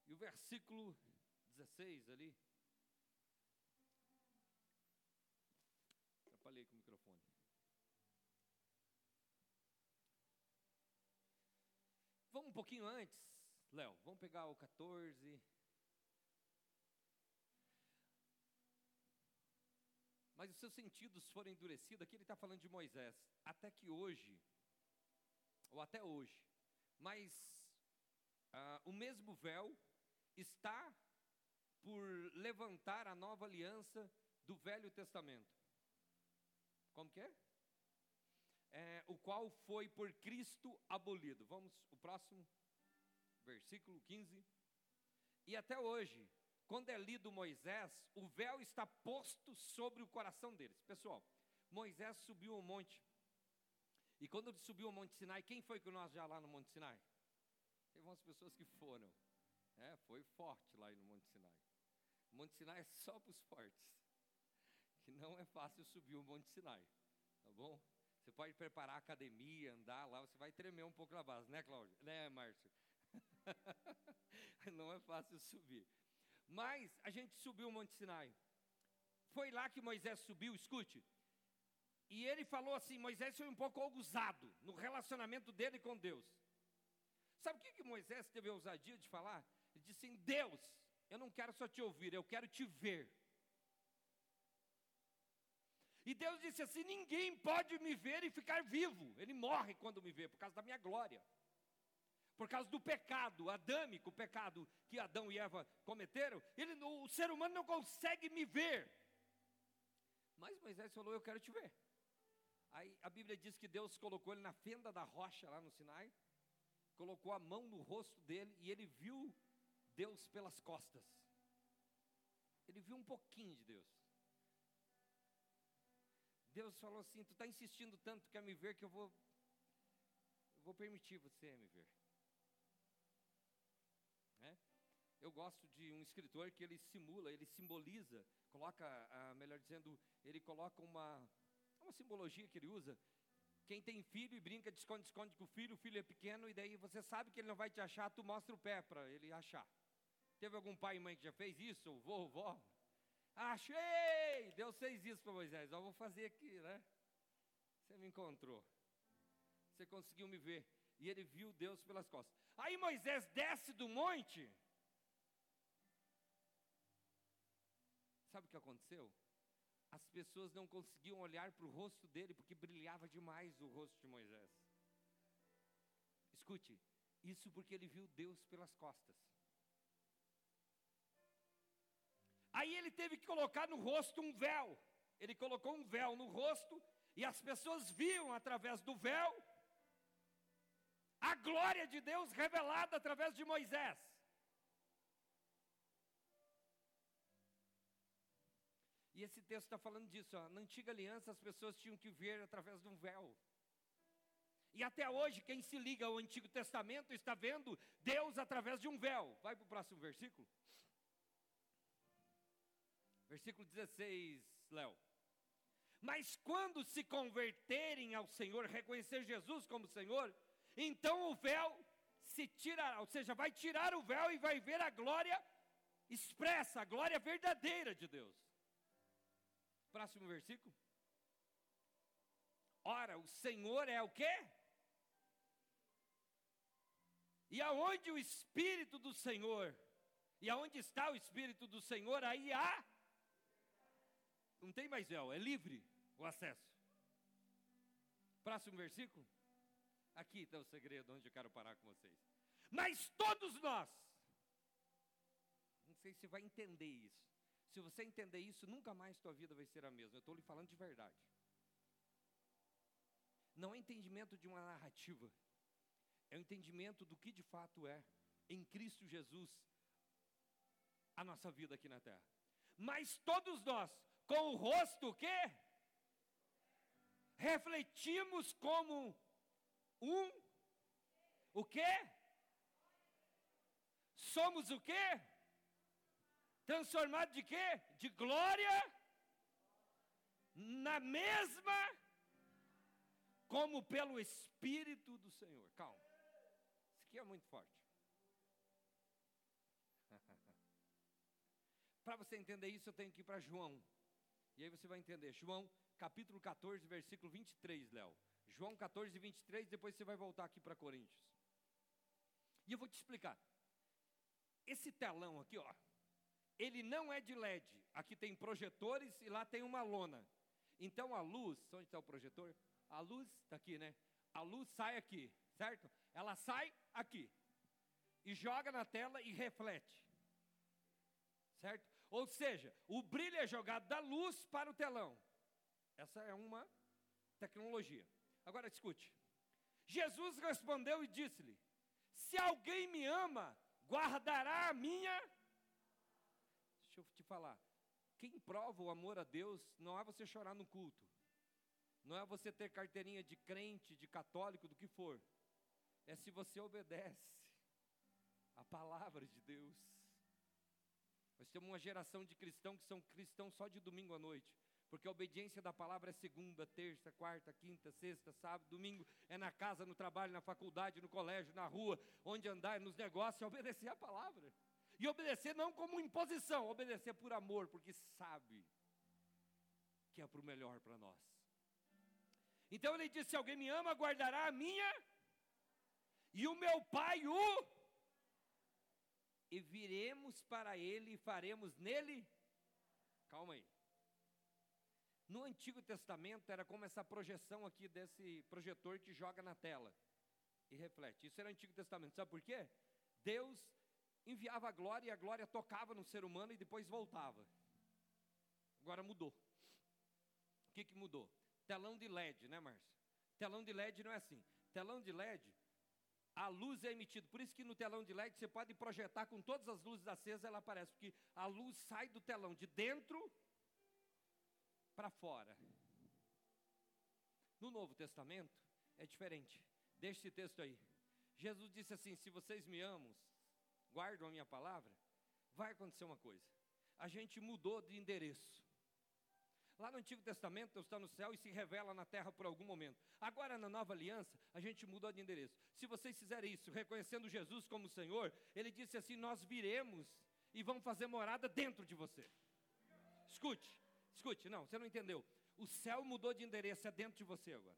e o versículo 16 ali. Com o microfone. Vamos um pouquinho antes, Léo. Vamos pegar o 14. Mas os seus sentidos foram endurecidos. Aqui ele está falando de Moisés. Até que hoje, ou até hoje, mas ah, o mesmo véu está por levantar a nova aliança do Velho Testamento. Como que é? é? o qual foi por Cristo abolido. Vamos, o próximo, versículo 15. E até hoje, quando é lido Moisés, o véu está posto sobre o coração deles. Pessoal, Moisés subiu o monte. E quando ele subiu o Monte Sinai, quem foi com nós já lá no Monte Sinai? Teve umas pessoas que foram. É, foi forte lá no Monte Sinai. O Monte Sinai é só para os fortes. Que não é fácil subir o Monte Sinai. Tá bom? Você pode preparar a academia, andar lá, você vai tremer um pouco na base, né, Cláudio? Né, Márcio? não é fácil subir. Mas a gente subiu o Monte Sinai. Foi lá que Moisés subiu, escute. E ele falou assim: Moisés foi um pouco ousado no relacionamento dele com Deus. Sabe o que, que Moisés teve a ousadia de falar? Ele disse assim: Deus, eu não quero só te ouvir, eu quero te ver. E Deus disse assim: ninguém pode me ver e ficar vivo. Ele morre quando me vê, por causa da minha glória. Por causa do pecado adâmico, o pecado que Adão e Eva cometeram, ele, o ser humano não consegue me ver. Mas Moisés falou: Eu quero te ver. Aí a Bíblia diz que Deus colocou ele na fenda da rocha lá no Sinai, colocou a mão no rosto dele e ele viu Deus pelas costas. Ele viu um pouquinho de Deus. Deus falou assim: Tu está insistindo tanto que quer me ver que eu vou, eu vou permitir você me ver. Né? Eu gosto de um escritor que ele simula, ele simboliza, coloca, ah, melhor dizendo, ele coloca uma, uma simbologia que ele usa. Quem tem filho e brinca de esconde-esconde com o filho, o filho é pequeno e daí você sabe que ele não vai te achar, tu mostra o pé para ele achar. Teve algum pai e mãe que já fez isso, ou vô, vó? Achei! Deus fez isso para Moisés. Eu vou fazer aqui, né? Você me encontrou. Você conseguiu me ver. E ele viu Deus pelas costas. Aí Moisés desce do monte. Sabe o que aconteceu? As pessoas não conseguiam olhar para o rosto dele porque brilhava demais o rosto de Moisés. Escute, isso porque ele viu Deus pelas costas. Aí ele teve que colocar no rosto um véu. Ele colocou um véu no rosto e as pessoas viam através do véu a glória de Deus revelada através de Moisés. E esse texto está falando disso. Ó. Na antiga aliança, as pessoas tinham que ver através de um véu. E até hoje, quem se liga ao Antigo Testamento está vendo Deus através de um véu. Vai para o próximo versículo. Versículo 16, Léo. Mas quando se converterem ao Senhor, reconhecer Jesus como Senhor, então o véu se tirará, ou seja, vai tirar o véu e vai ver a glória expressa, a glória verdadeira de Deus. Próximo versículo. Ora, o Senhor é o quê? E aonde o Espírito do Senhor, e aonde está o Espírito do Senhor, aí há não tem mais véu, é livre o acesso. Próximo versículo. Aqui está o segredo onde eu quero parar com vocês. Mas todos nós, não sei se vai entender isso. Se você entender isso, nunca mais tua vida vai ser a mesma. Eu estou lhe falando de verdade. não é entendimento de uma narrativa, é o entendimento do que de fato é, em Cristo Jesus, a nossa vida aqui na terra. Mas todos nós, com o rosto o quê? Refletimos como um o quê? Somos o quê? Transformado de quê? De glória na mesma como pelo Espírito do Senhor. Calma. Isso aqui é muito forte. Para você entender isso, eu tenho que ir para João. E aí você vai entender. João, capítulo 14, versículo 23, Léo. João 14, 23, depois você vai voltar aqui para Coríntios. E eu vou te explicar. Esse telão aqui, ó, ele não é de LED. Aqui tem projetores e lá tem uma lona. Então a luz, onde está o projetor? A luz está aqui, né? A luz sai aqui, certo? Ela sai aqui e joga na tela e reflete, certo? Ou seja, o brilho é jogado da luz para o telão. Essa é uma tecnologia. Agora escute. Jesus respondeu e disse-lhe: Se alguém me ama, guardará a minha. Deixa eu te falar. Quem prova o amor a Deus não é você chorar no culto. Não é você ter carteirinha de crente, de católico, do que for. É se você obedece a palavra de Deus. Nós temos uma geração de cristãos que são cristãos só de domingo à noite. Porque a obediência da palavra é segunda, terça, quarta, quinta, sexta, sábado, domingo. É na casa, no trabalho, na faculdade, no colégio, na rua, onde andar, nos negócios, é obedecer a palavra. E obedecer não como imposição, obedecer por amor, porque sabe que é para o melhor para nós. Então ele disse: Se alguém me ama, guardará a minha, e o meu pai o. E viremos para ele e faremos nele. Calma aí. No Antigo Testamento era como essa projeção aqui desse projetor que joga na tela e reflete. Isso era Antigo Testamento. Sabe por quê? Deus enviava a glória e a glória tocava no ser humano e depois voltava. Agora mudou. O que, que mudou? Telão de LED, né, Márcio? Telão de LED não é assim. Telão de LED, a luz é emitida. Por isso que no telão de LED você pode projetar com todas as luzes acesas, ela aparece. Porque a luz sai do telão de dentro para fora. No Novo Testamento é diferente. Deixa esse texto aí. Jesus disse assim: Se vocês me amam, guardam a minha palavra, vai acontecer uma coisa. A gente mudou de endereço. Lá no Antigo Testamento, Deus está no céu e se revela na terra por algum momento. Agora, na nova aliança, a gente mudou de endereço. Se vocês fizerem isso, reconhecendo Jesus como Senhor, Ele disse assim: Nós viremos e vamos fazer morada dentro de você. Escute, escute, não, você não entendeu. O céu mudou de endereço, é dentro de você agora.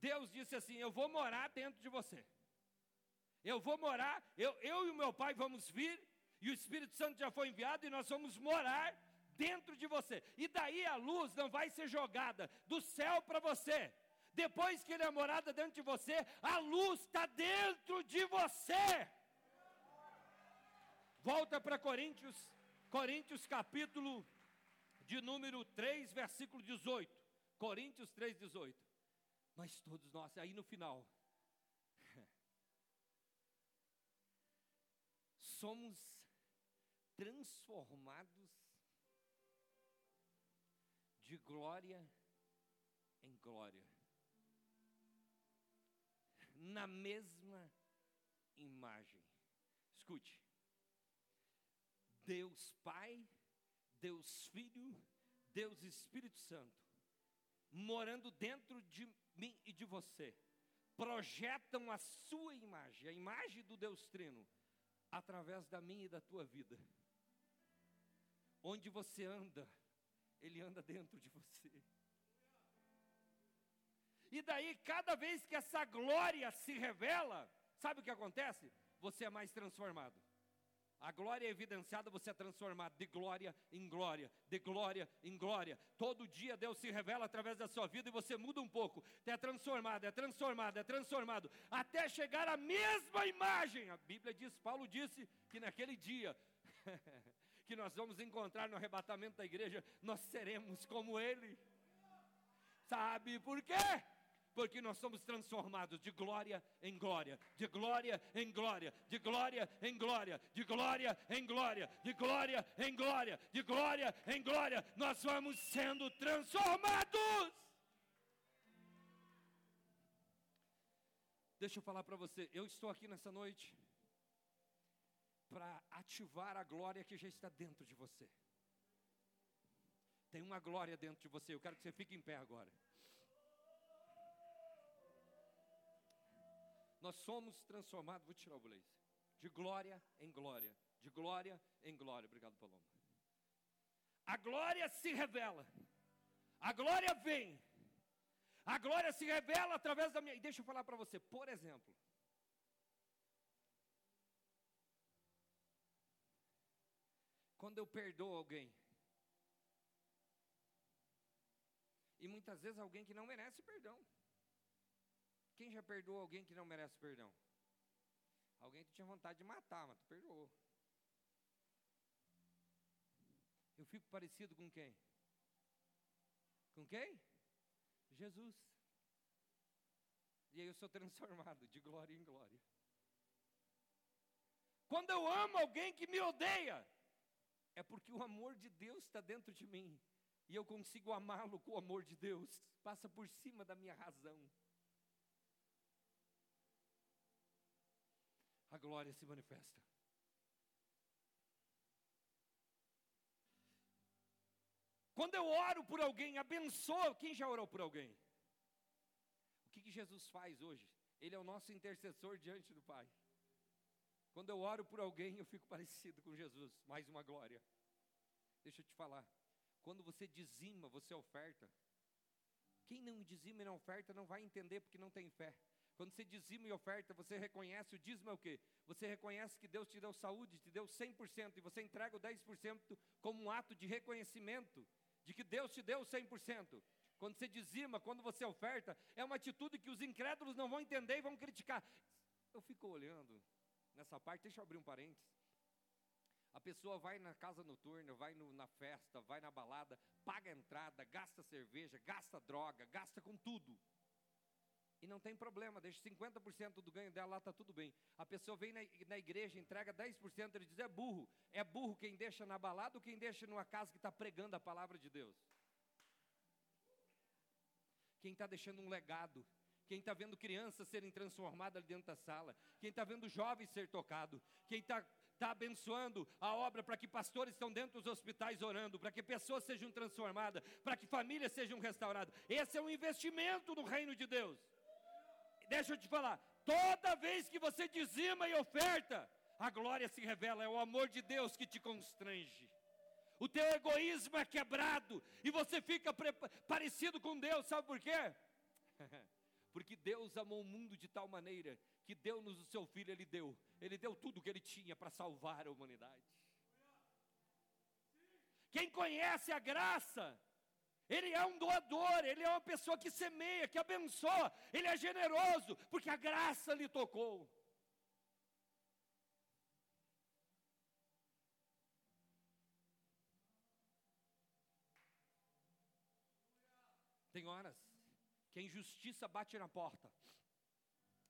Deus disse assim: Eu vou morar dentro de você. Eu vou morar, eu, eu e o meu pai vamos vir, e o Espírito Santo já foi enviado, e nós vamos morar dentro de você. E daí a luz não vai ser jogada do céu para você. Depois que ele é morada dentro de você, a luz está dentro de você. Volta para Coríntios, Coríntios capítulo de número 3, versículo 18. Coríntios 3, 18. Mas todos nós, aí no final, somos transformados de glória em glória, na mesma imagem. Escute, Deus Pai, Deus Filho, Deus Espírito Santo, morando dentro de mim e de você, projetam a sua imagem, a imagem do Deus Trino, através da minha e da tua vida. Onde você anda, ele anda dentro de você. E daí, cada vez que essa glória se revela, sabe o que acontece? Você é mais transformado. A glória é evidenciada, você é transformado de glória em glória, de glória em glória. Todo dia Deus se revela através da sua vida e você muda um pouco. É transformado, é transformado, é transformado, até chegar à mesma imagem. A Bíblia diz, Paulo disse que naquele dia que nós vamos encontrar no arrebatamento da igreja, nós seremos como Ele. Sabe por quê? Porque nós somos transformados de glória em glória, de glória em glória, de glória em glória, de glória em glória, de glória em glória, de glória em glória. Nós vamos sendo transformados. Deixa eu falar para você, eu estou aqui nessa noite para ativar a glória que já está dentro de você. Tem uma glória dentro de você. Eu quero que você fique em pé agora. Nós somos transformados, vou tirar o blazer, de glória em glória, de glória em glória. Obrigado, Paloma. A glória se revela, a glória vem, a glória se revela através da minha. E deixa eu falar para você, por exemplo. Quando eu perdoo alguém, E muitas vezes alguém que não merece perdão. Quem já perdoou alguém que não merece perdão? Alguém que tinha vontade de matar, mas tu perdoou. Eu fico parecido com quem? Com quem? Jesus. E aí eu sou transformado de glória em glória. Quando eu amo alguém que me odeia, é porque o amor de Deus está dentro de mim e eu consigo amá-lo com o amor de Deus, passa por cima da minha razão. A glória se manifesta. Quando eu oro por alguém, abençoa. Quem já orou por alguém? O que, que Jesus faz hoje? Ele é o nosso intercessor diante do Pai. Quando eu oro por alguém, eu fico parecido com Jesus. Mais uma glória. Deixa eu te falar. Quando você dizima, você oferta. Quem não dizima e não oferta não vai entender porque não tem fé. Quando você dizima e oferta, você reconhece o dízimo é o quê? Você reconhece que Deus te deu saúde, te deu 100% e você entrega o 10% como um ato de reconhecimento de que Deus te deu 100%. Quando você dizima, quando você oferta, é uma atitude que os incrédulos não vão entender e vão criticar. Eu fico olhando nessa parte, deixa eu abrir um parênteses. A pessoa vai na casa noturna, vai no, na festa, vai na balada, paga a entrada, gasta cerveja, gasta droga, gasta com tudo. E não tem problema, deixa 50% do ganho dela lá, está tudo bem. A pessoa vem na, na igreja, entrega 10%, ele diz: é burro. É burro quem deixa na balada ou quem deixa numa casa que está pregando a palavra de Deus? Quem está deixando um legado, quem está vendo crianças serem transformadas ali dentro da sala, quem está vendo jovens ser tocados, quem está está abençoando a obra para que pastores estão dentro dos hospitais orando, para que pessoas sejam transformadas, para que famílias sejam restauradas. Esse é um investimento no reino de Deus. Deixa eu te falar, toda vez que você dizima e oferta, a glória se revela, é o amor de Deus que te constrange. O teu egoísmo é quebrado e você fica parecido com Deus, sabe por quê? Porque Deus amou o mundo de tal maneira que deu-nos o seu filho, ele deu. Ele deu tudo o que ele tinha para salvar a humanidade. Quem conhece a graça, ele é um doador, ele é uma pessoa que semeia, que abençoa, ele é generoso, porque a graça lhe tocou. Tem horas que a injustiça bate na porta.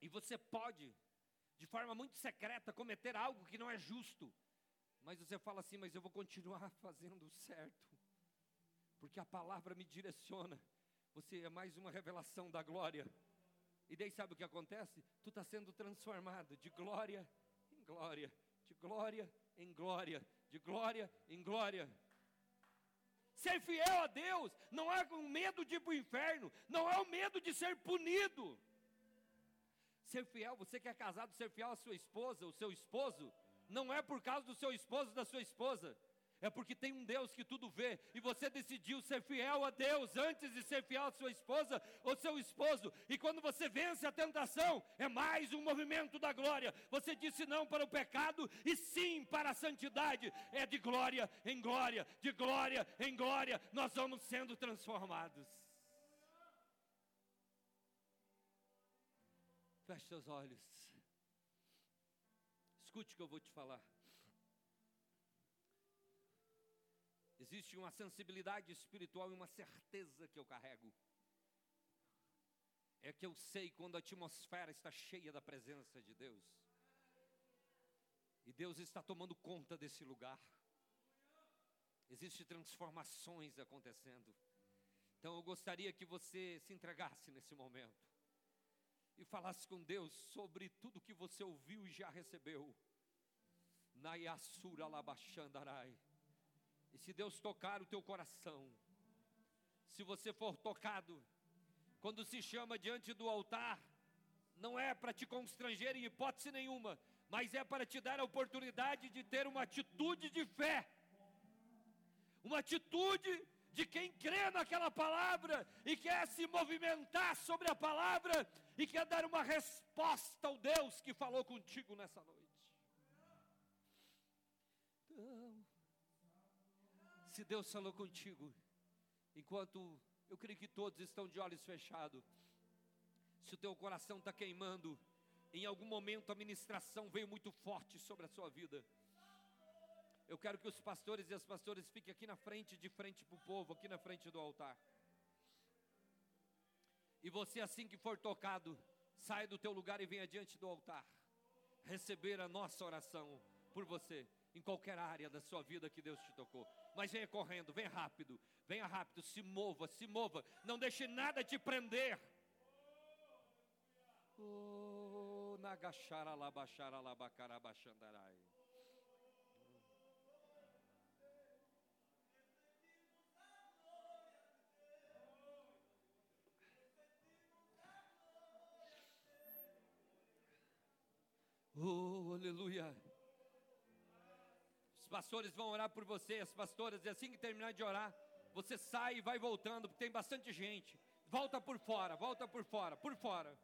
E você pode, de forma muito secreta, cometer algo que não é justo. Mas você fala assim: Mas eu vou continuar fazendo o certo, porque a palavra me direciona. Você é mais uma revelação da glória. E daí sabe o que acontece? Tu está sendo transformado de glória em glória, de glória em glória, de glória em glória. Ser fiel a Deus não é com medo de ir para o inferno, não é o medo de ser punido. Ser fiel, você que é casado, ser fiel à sua esposa, o seu esposo, não é por causa do seu esposo, da sua esposa. É porque tem um Deus que tudo vê e você decidiu ser fiel a Deus antes de ser fiel à sua esposa ou seu esposo. E quando você vence a tentação, é mais um movimento da glória. Você disse não para o pecado e sim para a santidade. É de glória em glória, de glória em glória, nós vamos sendo transformados. Feche seus olhos. Escute o que eu vou te falar. Existe uma sensibilidade espiritual e uma certeza que eu carrego. é que eu sei quando a atmosfera está cheia da presença de Deus. E Deus está tomando conta desse lugar. Existem transformações acontecendo. Então eu gostaria que você se entregasse nesse momento e falasse com Deus sobre tudo que você ouviu e já recebeu. Nayasura labachandarai. E se Deus tocar o teu coração, se você for tocado, quando se chama diante do altar, não é para te constranger em hipótese nenhuma, mas é para te dar a oportunidade de ter uma atitude de fé, uma atitude de quem crê naquela palavra e quer se movimentar sobre a palavra e quer dar uma resposta ao Deus que falou contigo nessa noite. Se Deus falou contigo, enquanto eu creio que todos estão de olhos fechados, se o teu coração está queimando, em algum momento a ministração veio muito forte sobre a sua vida. Eu quero que os pastores e as pastoras fiquem aqui na frente, de frente para o povo, aqui na frente do altar. E você, assim que for tocado, saia do teu lugar e venha diante do altar, receber a nossa oração por você, em qualquer área da sua vida que Deus te tocou. Mas venha correndo, venha rápido, venha rápido, se mova, se mova, não deixe nada te prender. Oh, nagachara labachara labacarabachandarai. Oh, aleluia. Os pastores vão orar por você, as pastoras, e assim que terminar de orar, você sai e vai voltando, porque tem bastante gente. Volta por fora, volta por fora, por fora.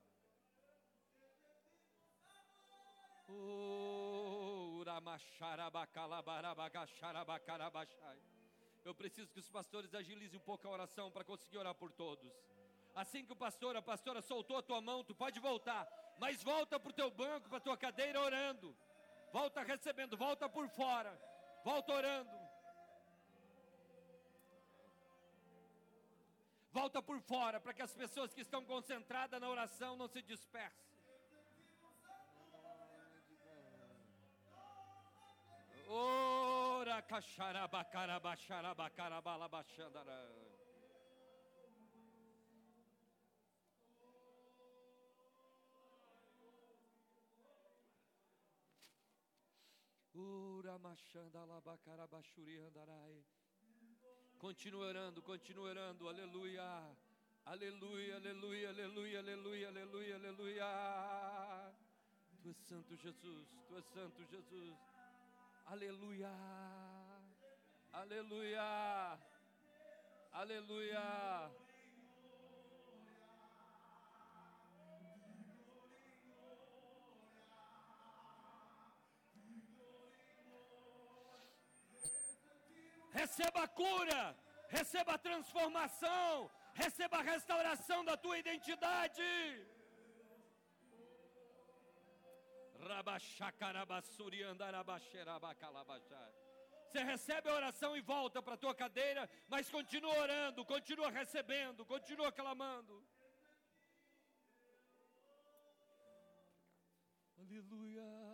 Eu preciso que os pastores agilizem um pouco a oração para conseguir orar por todos. Assim que o pastor, a pastora soltou a tua mão, tu pode voltar, mas volta para o teu banco, para a tua cadeira orando. Volta recebendo, volta por fora, volta orando. Volta por fora, para que as pessoas que estão concentradas na oração não se dispersem. Ora, cacharabacarabaxarabacarabalabaxandara. Continua orando, continua orando, aleluia. Aleluia, aleluia, aleluia, aleluia, aleluia, aleluia. Tu és santo Jesus, tu és santo Jesus. Aleluia. Aleluia. Aleluia. Receba a cura, receba a transformação, receba a restauração da tua identidade. Você recebe a oração e volta para a tua cadeira, mas continua orando, continua recebendo, continua clamando. Aleluia.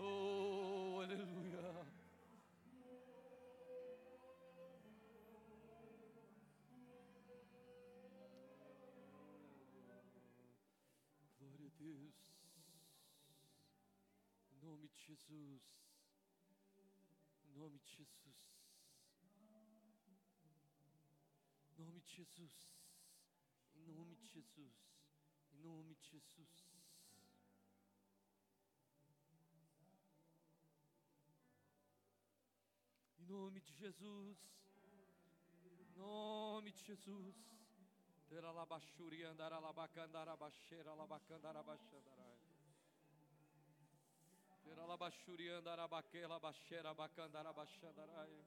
Oh, aleluia. Glória a Deus. Em nome de Jesus. Em nome de Jesus. Em nome de Jesus. Nome de Jesus. Em nome de Jesus. Em nome de Jesus. Em nome de Jesus. Teralabachuri andaralabacandarabaxeira alabacandarabachandarai. Teralabachuri andarabaquela baixeira abacandarabachandarai.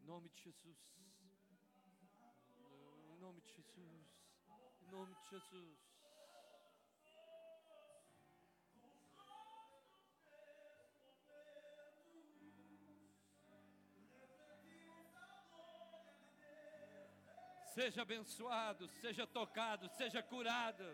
Em nome de Jesus. Nome de Jesus. Em nome de Jesus. Seja abençoado, seja tocado, seja curado.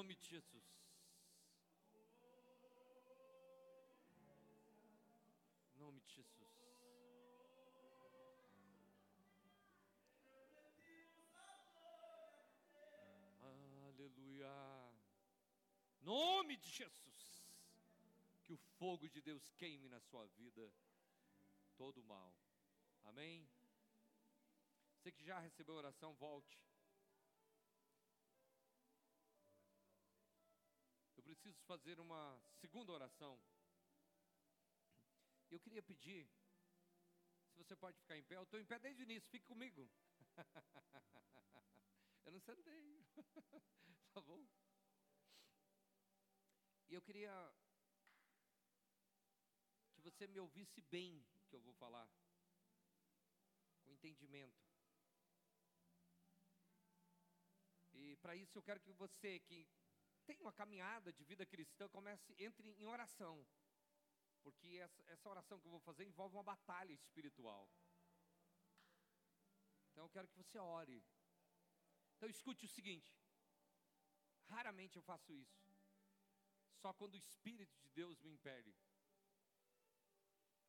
Nome de Jesus. Em Nome de Jesus. Aleluia. Nome de Jesus. Que o fogo de Deus queime na sua vida todo o mal. Amém. Você que já recebeu oração, volte. Preciso fazer uma segunda oração. Eu queria pedir, se você pode ficar em pé, eu estou em pé desde o início, fique comigo. eu não sentei, tá bom? E eu queria que você me ouvisse bem o que eu vou falar, com entendimento. E para isso eu quero que você que tem uma caminhada de vida cristã comece entre em oração. Porque essa, essa oração que eu vou fazer envolve uma batalha espiritual. Então eu quero que você ore. Então escute o seguinte: raramente eu faço isso. Só quando o Espírito de Deus me impele.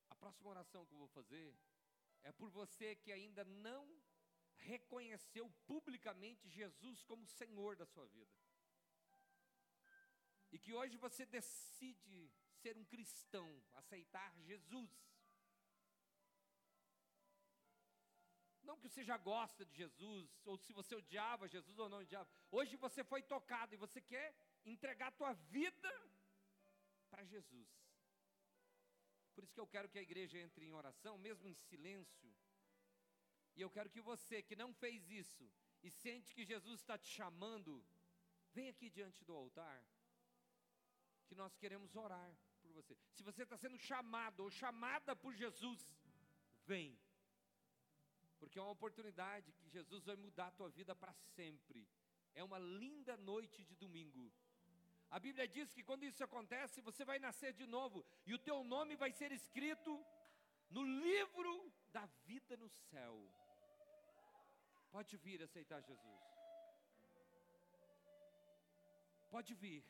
A próxima oração que eu vou fazer é por você que ainda não reconheceu publicamente Jesus como Senhor da sua vida. E que hoje você decide ser um cristão, aceitar Jesus. Não que você já gosta de Jesus, ou se você odiava Jesus ou não odiava. Hoje você foi tocado e você quer entregar a tua vida para Jesus. Por isso que eu quero que a igreja entre em oração, mesmo em silêncio. E eu quero que você que não fez isso e sente que Jesus está te chamando, vem aqui diante do altar, que nós queremos orar por você. Se você está sendo chamado ou chamada por Jesus, vem. Porque é uma oportunidade que Jesus vai mudar a tua vida para sempre. É uma linda noite de domingo. A Bíblia diz que quando isso acontece, você vai nascer de novo e o teu nome vai ser escrito no livro da vida no céu. Pode vir aceitar Jesus. Pode vir.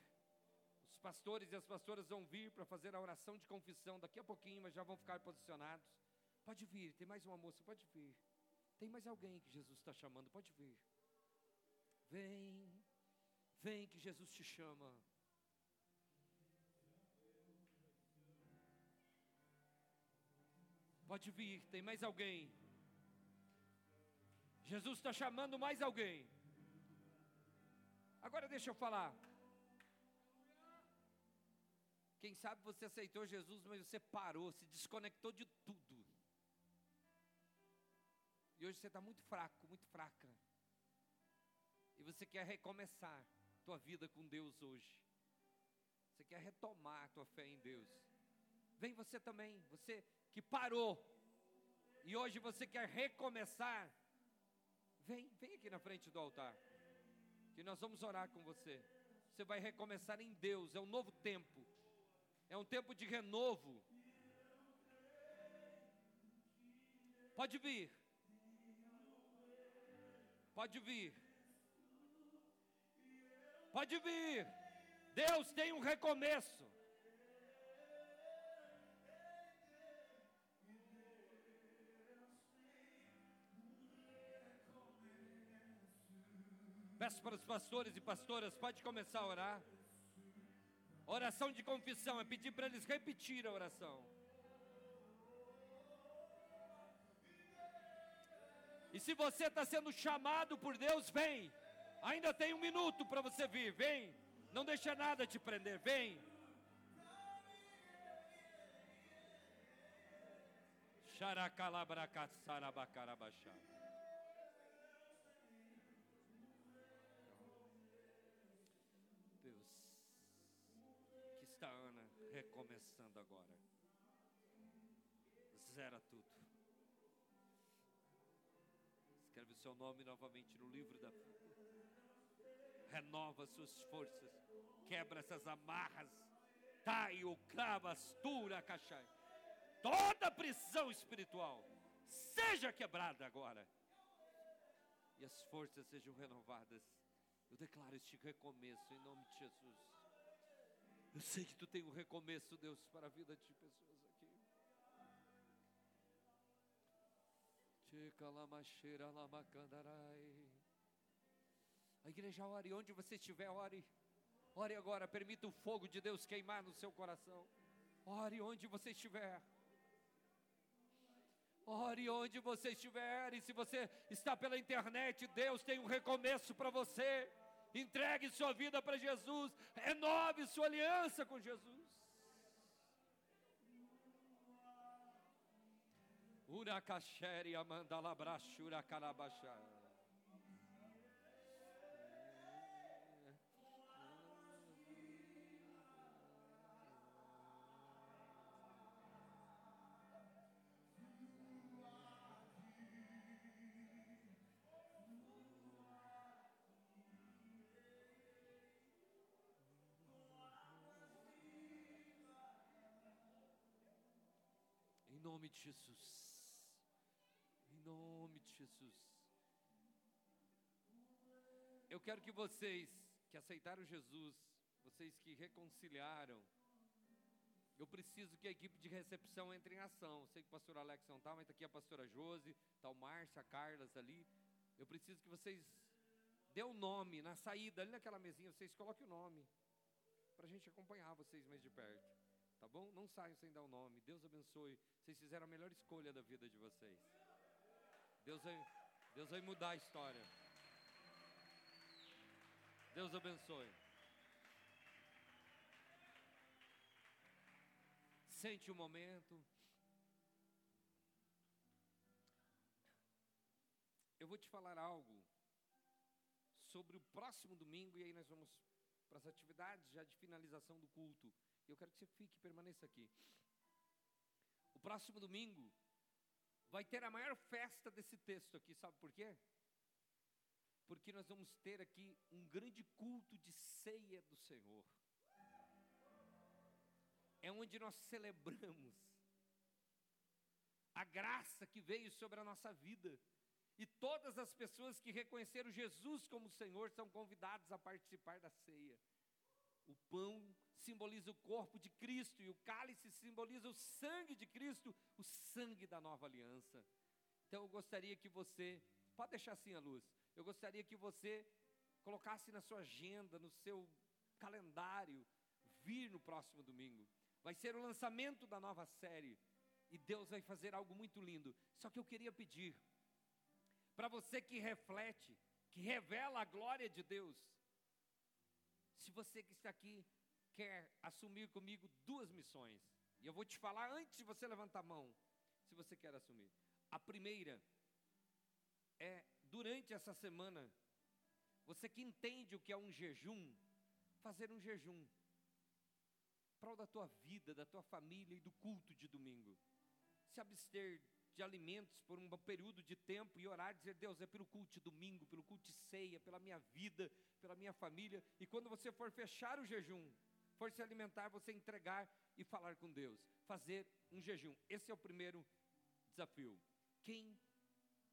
Pastores e as pastoras vão vir para fazer a oração de confissão daqui a pouquinho, mas já vão ficar posicionados. Pode vir, tem mais uma moça, pode vir. Tem mais alguém que Jesus está chamando, pode vir. Vem, vem que Jesus te chama. Pode vir, tem mais alguém. Jesus está chamando mais alguém. Agora deixa eu falar. Quem sabe você aceitou Jesus, mas você parou, se desconectou de tudo. E hoje você está muito fraco, muito fraca. E você quer recomeçar tua vida com Deus hoje. Você quer retomar tua fé em Deus. Vem você também, você que parou. E hoje você quer recomeçar. Vem, vem aqui na frente do altar. Que nós vamos orar com você. Você vai recomeçar em Deus, é um novo tempo. É um tempo de renovo. Pode vir. Pode vir. Pode vir. Deus tem um recomeço. Peço para os pastores e pastoras, pode começar a orar. Oração de confissão é pedir para eles repetir a oração. E se você está sendo chamado por Deus, vem. Ainda tem um minuto para você vir, vem. Não deixa nada te prender, vem. Xaracalabracaçarabacarabachá. Recomeçando agora. Zera tudo. Escreve o seu nome novamente no livro da vida renova suas forças, quebra essas amarras, taio, cravas, tura, cachai. Toda prisão espiritual seja quebrada agora. E as forças sejam renovadas. Eu declaro este recomeço em nome de Jesus. Eu sei que tu tem um recomeço, Deus, para a vida de pessoas aqui. A igreja ore, onde você estiver, ore. Ore agora, permita o fogo de Deus queimar no seu coração. Ore onde você estiver. Ore onde você estiver. E se você está pela internet, Deus tem um recomeço para você. Entregue sua vida para Jesus. Renove sua aliança com Jesus. Uracacheri amandalabrachura carabachara. Nome de Jesus. Em nome de Jesus. Eu quero que vocês que aceitaram Jesus, vocês que reconciliaram, eu preciso que a equipe de recepção entre em ação. sei que o pastor Alex não está, mas está aqui a pastora Josi, está o Márcia, a Carlas ali. Eu preciso que vocês dê o um nome na saída, ali naquela mesinha, vocês coloquem o nome. Para a gente acompanhar vocês mais de perto. Tá bom? Não saiam sem dar o nome. Deus abençoe. Vocês fizeram a melhor escolha da vida de vocês. Deus vai, Deus vai mudar a história. Deus abençoe. Sente o um momento. Eu vou te falar algo sobre o próximo domingo e aí nós vamos para as atividades já de finalização do culto. Eu quero que você fique, permaneça aqui. O próximo domingo vai ter a maior festa desse texto aqui, sabe por quê? Porque nós vamos ter aqui um grande culto de ceia do Senhor. É onde nós celebramos a graça que veio sobre a nossa vida. E todas as pessoas que reconheceram Jesus como Senhor são convidadas a participar da ceia. O pão simboliza o corpo de Cristo e o cálice simboliza o sangue de Cristo, o sangue da nova aliança. Então eu gostaria que você, pode deixar assim a luz, eu gostaria que você colocasse na sua agenda, no seu calendário, vir no próximo domingo. Vai ser o lançamento da nova série e Deus vai fazer algo muito lindo. Só que eu queria pedir para você que reflete, que revela a glória de Deus, se você que está aqui quer assumir comigo duas missões, e eu vou te falar antes de você levantar a mão, se você quer assumir. A primeira é durante essa semana, você que entende o que é um jejum, fazer um jejum. Prol da tua vida, da tua família e do culto de domingo. Se abster de alimentos por um período de tempo e orar, dizer: Deus, é pelo culto de domingo, pelo culto de ceia, pela minha vida, pela minha família. E quando você for fechar o jejum, for se alimentar, você entregar e falar com Deus. Fazer um jejum. Esse é o primeiro desafio. Quem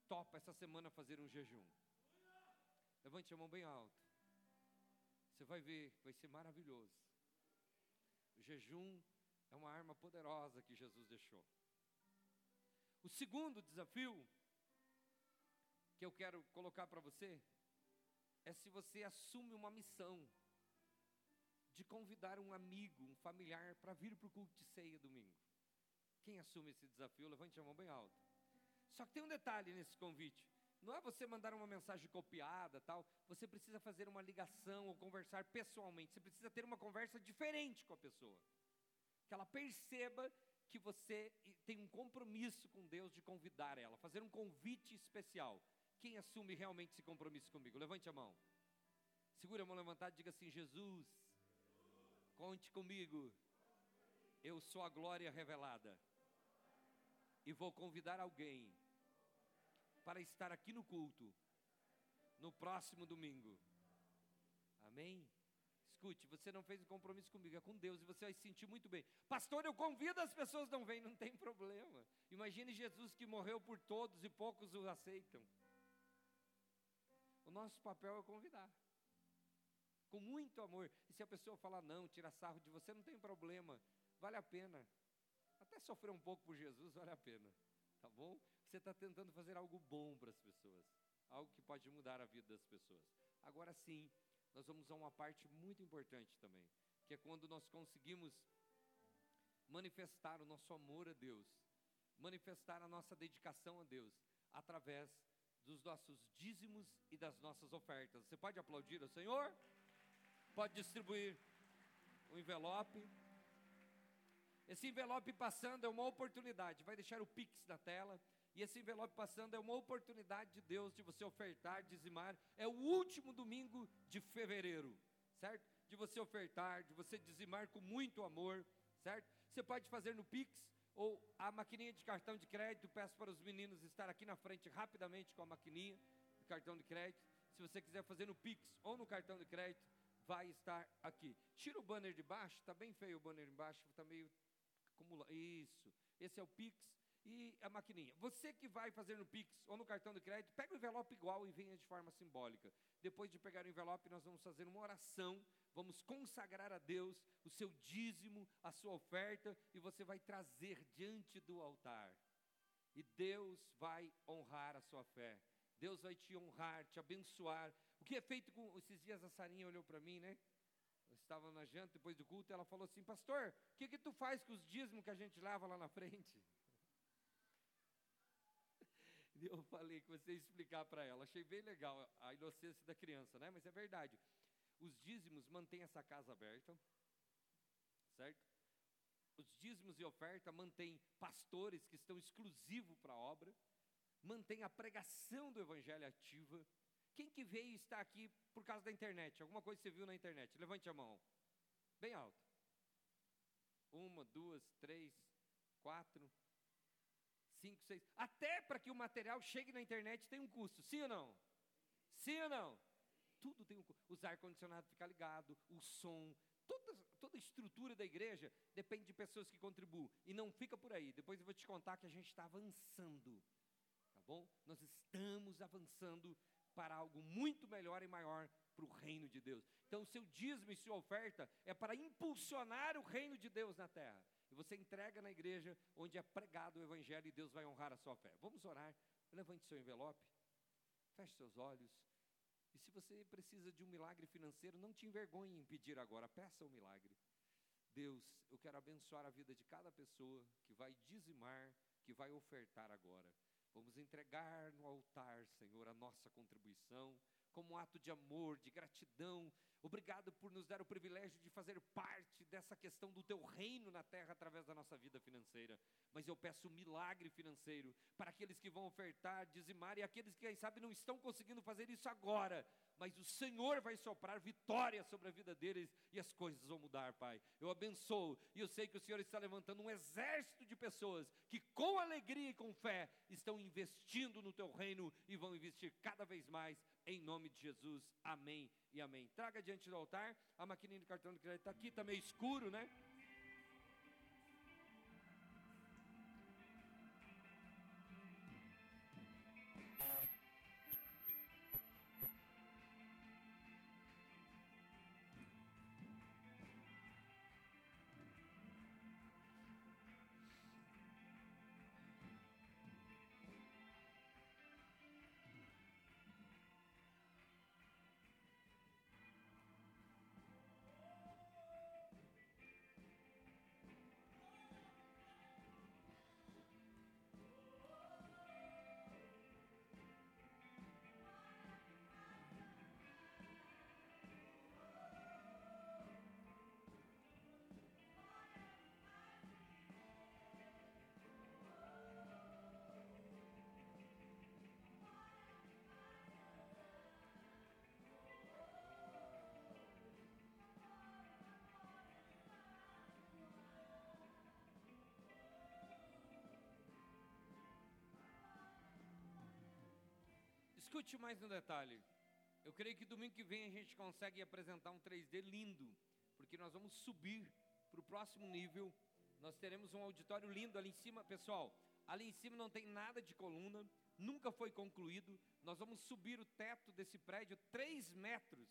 topa essa semana fazer um jejum? Levante a mão bem alto. Você vai ver, vai ser maravilhoso. O jejum é uma arma poderosa que Jesus deixou. O segundo desafio que eu quero colocar para você é se você assume uma missão de convidar um amigo, um familiar para vir para o culto de ceia domingo. Quem assume esse desafio, levante a mão bem alta. Só que tem um detalhe nesse convite. Não é você mandar uma mensagem copiada, tal. Você precisa fazer uma ligação ou conversar pessoalmente. Você precisa ter uma conversa diferente com a pessoa. Que ela perceba que você tem um compromisso com Deus de convidar ela, fazer um convite especial. Quem assume realmente esse compromisso comigo? Levante a mão. Segura a mão levantada e diga assim: Jesus, conte comigo. Eu sou a glória revelada. E vou convidar alguém para estar aqui no culto no próximo domingo. Amém? Escute, você não fez um compromisso comigo, é com Deus, e você vai se sentir muito bem. Pastor, eu convido, as pessoas não vêm, não tem problema. Imagine Jesus que morreu por todos e poucos o aceitam. O nosso papel é convidar. Com muito amor. E se a pessoa falar não, tira sarro de você, não tem problema. Vale a pena. Até sofrer um pouco por Jesus, vale a pena. Tá bom? Você está tentando fazer algo bom para as pessoas. Algo que pode mudar a vida das pessoas. Agora sim, nós vamos a uma parte muito importante também, que é quando nós conseguimos manifestar o nosso amor a Deus, manifestar a nossa dedicação a Deus através dos nossos dízimos e das nossas ofertas. Você pode aplaudir ao Senhor? Pode distribuir o envelope. Esse envelope passando é uma oportunidade. Vai deixar o Pix na tela. E esse envelope passando é uma oportunidade de Deus de você ofertar, dizimar. É o último domingo de fevereiro, certo? De você ofertar, de você dizimar com muito amor, certo? Você pode fazer no Pix ou a maquininha de cartão de crédito. Peço para os meninos estar aqui na frente rapidamente com a maquininha de cartão de crédito. Se você quiser fazer no Pix ou no cartão de crédito, vai estar aqui. Tira o banner de baixo, está bem feio o banner de baixo, está meio. Isso. Esse é o Pix e a maquininha. Você que vai fazer no Pix ou no cartão de crédito, pega o envelope igual e venha de forma simbólica. Depois de pegar o envelope, nós vamos fazer uma oração, vamos consagrar a Deus o seu dízimo, a sua oferta, e você vai trazer diante do altar. E Deus vai honrar a sua fé. Deus vai te honrar, te abençoar. O que é feito com. Esses dias a Sarinha olhou para mim, né? Eu estava na janta depois do culto, e ela falou assim: Pastor, o que, que tu faz com os dízimos que a gente leva lá na frente? Eu falei que você ia explicar para ela. Achei bem legal a inocência da criança, né? Mas é verdade. Os dízimos mantêm essa casa aberta, certo? Os dízimos e oferta mantêm pastores que estão exclusivos para a obra, mantém a pregação do evangelho ativa. Quem que veio está aqui por causa da internet? Alguma coisa você viu na internet? Levante a mão. Bem alto. Uma, duas, três, quatro, cinco, seis. Até para que o material chegue na internet tem um custo, sim ou não? Sim ou não? Tudo tem um custo. Os ar-condicionado fica ligado, o som, toda, toda a estrutura da igreja depende de pessoas que contribuem. E não fica por aí. Depois eu vou te contar que a gente está avançando. Tá bom? Nós estamos avançando para algo muito melhor e maior para o reino de Deus. Então, o seu dízimo e sua oferta é para impulsionar o reino de Deus na terra você entrega na igreja onde é pregado o evangelho e Deus vai honrar a sua fé. Vamos orar. Levante seu envelope. Feche seus olhos. E se você precisa de um milagre financeiro, não te envergonhe em pedir agora, peça o um milagre. Deus, eu quero abençoar a vida de cada pessoa que vai dizimar, que vai ofertar agora. Vamos entregar no altar, Senhor, a nossa contribuição, como um ato de amor, de gratidão. Obrigado por nos dar o privilégio de fazer parte dessa questão do teu reino na terra através da nossa vida financeira. Mas eu peço um milagre financeiro para aqueles que vão ofertar, dizimar e aqueles que, quem sabe, não estão conseguindo fazer isso agora. Mas o Senhor vai soprar vitória sobre a vida deles e as coisas vão mudar, Pai. Eu abençoo e eu sei que o Senhor está levantando um exército de pessoas que, com alegria e com fé, estão investindo no teu reino e vão investir cada vez mais em nome de Jesus. Amém e amém. Traga diante do altar. A maquininha de cartão de crédito está aqui, está meio escuro, né? Escute mais no detalhe. Eu creio que domingo que vem a gente consegue apresentar um 3D lindo, porque nós vamos subir para o próximo nível. Nós teremos um auditório lindo ali em cima, pessoal. Ali em cima não tem nada de coluna, nunca foi concluído. Nós vamos subir o teto desse prédio 3 metros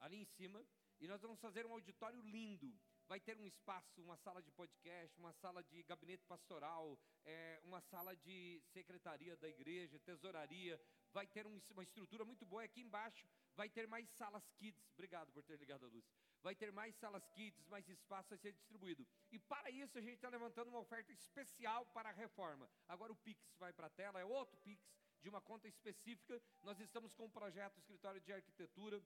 ali em cima e nós vamos fazer um auditório lindo. Vai ter um espaço, uma sala de podcast, uma sala de gabinete pastoral, é, uma sala de secretaria da igreja, tesouraria. Vai ter um, uma estrutura muito boa. Aqui embaixo vai ter mais salas kids. Obrigado por ter ligado a luz. Vai ter mais salas kids, mais espaço a ser distribuído. E para isso a gente está levantando uma oferta especial para a reforma. Agora o Pix vai para a tela, é outro Pix de uma conta específica. Nós estamos com um projeto escritório de arquitetura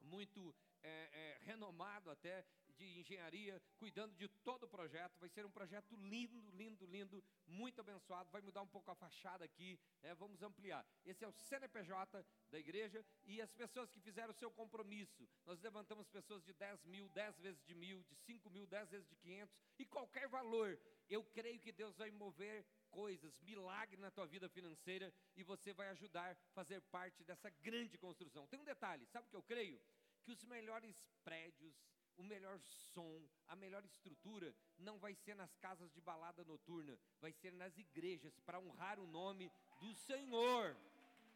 muito é, é, renomado até de engenharia, cuidando de todo o projeto. Vai ser um projeto lindo, lindo, lindo, muito abençoado. Vai mudar um pouco a fachada aqui, né? vamos ampliar. Esse é o CNPJ da igreja e as pessoas que fizeram o seu compromisso. Nós levantamos pessoas de 10 mil, 10 vezes de mil, de 5 mil, 10 vezes de 500 e qualquer valor. Eu creio que Deus vai mover coisas, milagre na tua vida financeira e você vai ajudar a fazer parte dessa grande construção. Tem um detalhe, sabe o que eu creio? Que os melhores prédios, o melhor som, a melhor estrutura não vai ser nas casas de balada noturna, vai ser nas igrejas para honrar o nome do Senhor,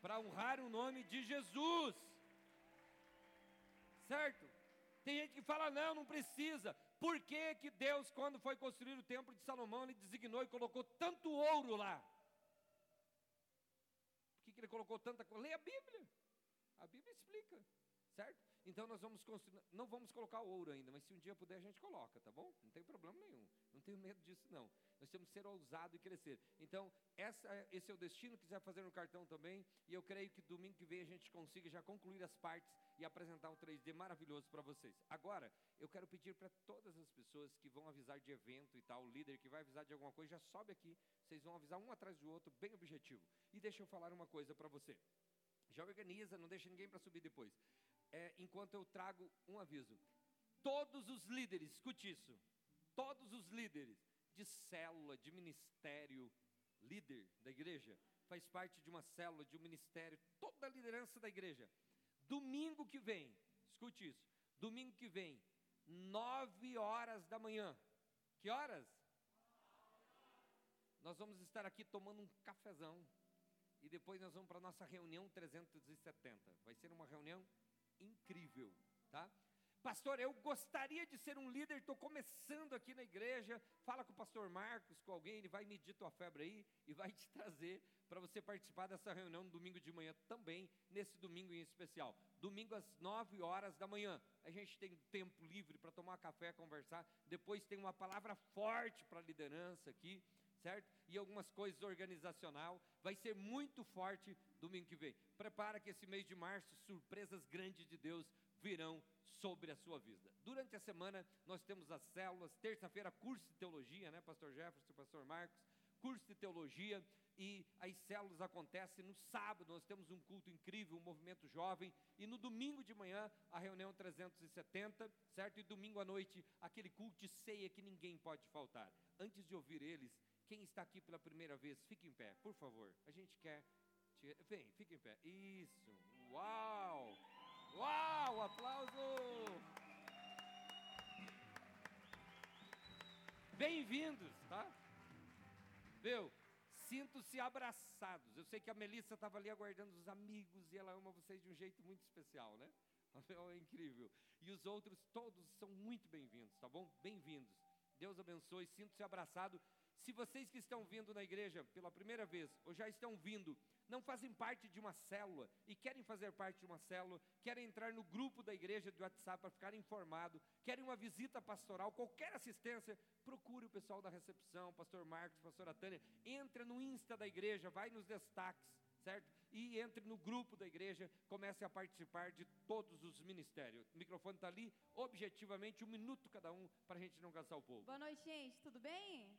para honrar o nome de Jesus. Certo? Tem gente que fala: não, não precisa. Por que, que Deus, quando foi construir o templo de Salomão, ele designou e colocou tanto ouro lá? Por que, que ele colocou tanta coisa? Leia a Bíblia. A Bíblia explica, certo? Então nós vamos construir, não vamos colocar ouro ainda, mas se um dia puder a gente coloca, tá bom? Não tem problema nenhum. Não tenho medo disso não. Nós temos que ser ousado e crescer. Então, essa, esse é o destino, quiser fazer no cartão também, e eu creio que domingo que vem a gente consiga já concluir as partes e apresentar um 3D maravilhoso para vocês. Agora, eu quero pedir para todas as pessoas que vão avisar de evento e tal, o líder que vai avisar de alguma coisa, já sobe aqui, vocês vão avisar um atrás do outro, bem objetivo. E deixa eu falar uma coisa para você. Já organiza, não deixa ninguém para subir depois é, enquanto eu trago um aviso. Todos os líderes, escute isso, todos os líderes de célula, de ministério, líder da igreja, faz parte de uma célula, de um ministério, toda a liderança da igreja. Domingo que vem, escute isso, domingo que vem, nove horas da manhã. Que horas? Nós vamos estar aqui tomando um cafezão e depois nós vamos para a nossa reunião 370. Vai ser uma reunião incrível, tá? Pastor, eu gostaria de ser um líder, estou começando aqui na igreja. Fala com o pastor Marcos, com alguém, ele vai medir tua febre aí e vai te trazer para você participar dessa reunião no domingo de manhã também, nesse domingo em especial. Domingo às 9 horas da manhã. A gente tem tempo livre para tomar café, conversar. Depois tem uma palavra forte para a liderança aqui certo? E algumas coisas organizacional. Vai ser muito forte domingo que vem. Prepara que esse mês de março, surpresas grandes de Deus virão sobre a sua vida. Durante a semana, nós temos as células. Terça-feira, curso de teologia, né, Pastor Jefferson, Pastor Marcos? Curso de teologia. E as células acontecem no sábado. Nós temos um culto incrível, um movimento jovem. E no domingo de manhã, a reunião 370, certo? E domingo à noite, aquele culto de ceia que ninguém pode faltar. Antes de ouvir eles, quem está aqui pela primeira vez, fique em pé, por favor. A gente quer. Te... Vem, fique em pé. Isso. Uau! Uau! Aplauso! Bem-vindos, tá? Viu? Sinto-se abraçados. Eu sei que a Melissa estava ali aguardando os amigos e ela ama vocês de um jeito muito especial, né? É incrível. E os outros, todos são muito bem-vindos, tá bom? Bem-vindos. Deus abençoe. Sinto-se abraçado. Se vocês que estão vindo na igreja pela primeira vez, ou já estão vindo, não fazem parte de uma célula e querem fazer parte de uma célula, querem entrar no grupo da igreja de WhatsApp para ficar informado, querem uma visita pastoral, qualquer assistência, procure o pessoal da recepção, pastor Marcos, pastora Tânia, entra no Insta da igreja, vai nos destaques, certo? E entre no grupo da igreja, comece a participar de todos os ministérios. O microfone está ali, objetivamente, um minuto cada um, para a gente não cansar o povo. Boa noite, gente, tudo bem?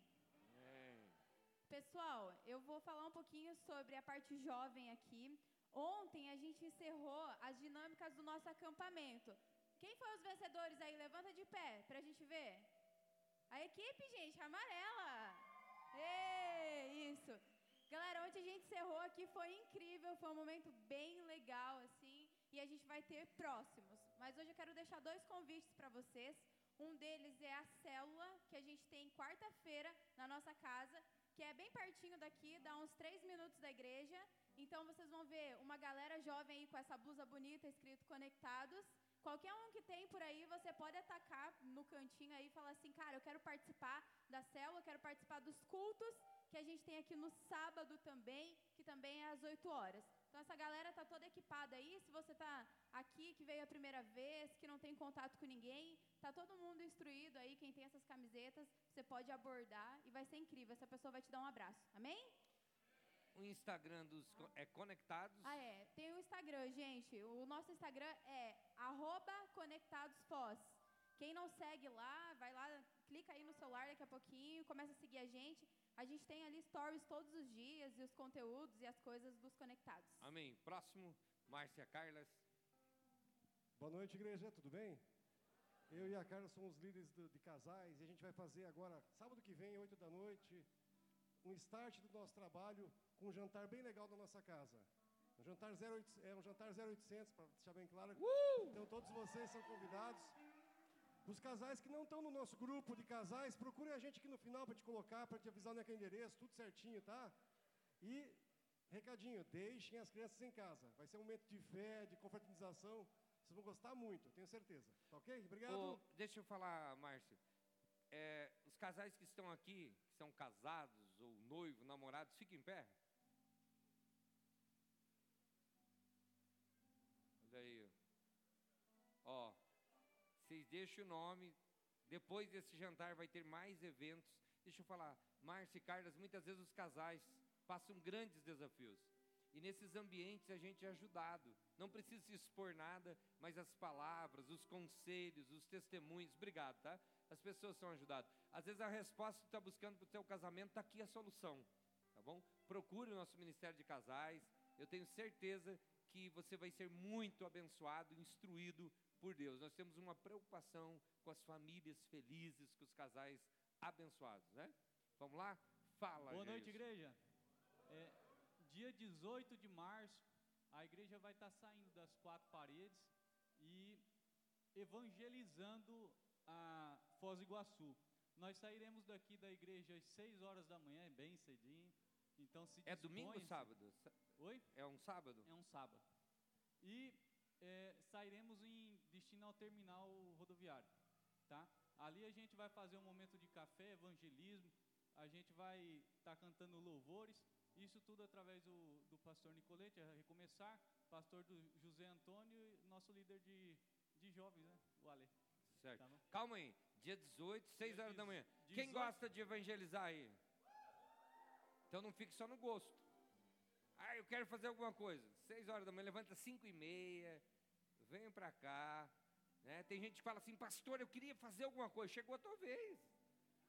Pessoal, eu vou falar um pouquinho sobre a parte jovem aqui. Ontem a gente encerrou as dinâmicas do nosso acampamento. Quem foi os vencedores aí? Levanta de pé para a gente ver. A equipe, gente, amarela. Ei, isso. Galera, ontem a gente encerrou aqui foi incrível, foi um momento bem legal, assim, e a gente vai ter próximos. Mas hoje eu quero deixar dois convites para vocês. Um deles é a célula que a gente tem quarta-feira na nossa casa, que é bem pertinho daqui, dá uns três minutos da igreja. Então vocês vão ver uma galera jovem aí com essa blusa bonita escrito Conectados. Qualquer um que tem por aí, você pode atacar no cantinho aí e falar assim, cara, eu quero participar da célula, eu quero participar dos cultos que a gente tem aqui no sábado também, que também é às 8 horas. Então essa galera tá toda equipada aí. Se você tá aqui que veio a primeira vez, que não tem contato com ninguém, tá todo mundo instruído aí. Quem tem essas camisetas, você pode abordar e vai ser incrível. Essa pessoa vai te dar um abraço. Amém? O Instagram dos co- é conectados. Ah, é. Tem o Instagram, gente. O nosso Instagram é arroba conectadosfoz. Quem não segue lá, vai lá, clica aí no celular daqui a pouquinho, começa a seguir a gente. A gente tem ali stories todos os dias e os conteúdos e as coisas dos conectados. Amém. Próximo, Márcia Carlas. Boa noite, igreja, tudo bem? Eu e a Carla somos líderes do- de casais e a gente vai fazer agora, sábado que vem, 8 da noite, um start do nosso trabalho com um jantar bem legal na nossa casa. Um jantar 0800, é um jantar 0800, para deixar bem claro. Então todos vocês são convidados. Os casais que não estão no nosso grupo de casais, procurem a gente aqui no final para te colocar, para te avisar onde o endereço, tudo certinho, tá? E recadinho, deixem as crianças em casa. Vai ser um momento de fé, de confraternização. Vocês vão gostar muito, tenho certeza. Tá ok? Obrigado. Ô, deixa eu falar, Márcio. É, os casais que estão aqui, que são casados, ou noivo, namorados, fiquem em pé. Vocês deixem o nome. Depois desse jantar vai ter mais eventos. Deixa eu falar, Márcia e Carlos, muitas vezes os casais passam grandes desafios. E nesses ambientes a gente é ajudado. Não precisa se expor nada, mas as palavras, os conselhos, os testemunhos, obrigado, tá? As pessoas são ajudadas. Às vezes a resposta que está buscando para o seu casamento, está aqui a solução, tá bom? Procure o nosso Ministério de Casais. Eu tenho certeza que você vai ser muito abençoado, instruído por Deus. Nós temos uma preocupação com as famílias felizes, com os casais abençoados, né? Vamos lá? Fala, Boa noite, igreja. É, dia 18 de março, a igreja vai estar saindo das quatro paredes e evangelizando a Foz do Iguaçu. Nós sairemos daqui da igreja às 6 horas da manhã, é bem cedinho. Então se É domingo ou sábado? Oi? É um sábado? É um sábado. E é, sairemos em destino ao terminal rodoviário, tá? Ali a gente vai fazer um momento de café, evangelismo, a gente vai estar cantando louvores, isso tudo através do, do pastor Nicolete, a recomeçar, pastor do José Antônio e nosso líder de, de jovens, né? O Ale. Certo. Tá? Calma aí. Dia 18, 6 Dia horas da dezo- manhã. Quem 18. gosta de evangelizar aí? Então não fique só no gosto. Ah, eu quero fazer alguma coisa. 6 horas da manhã, levanta 5 e meia, venha pra cá. Né? Tem gente que fala assim, pastor, eu queria fazer alguma coisa. Chegou a tua vez.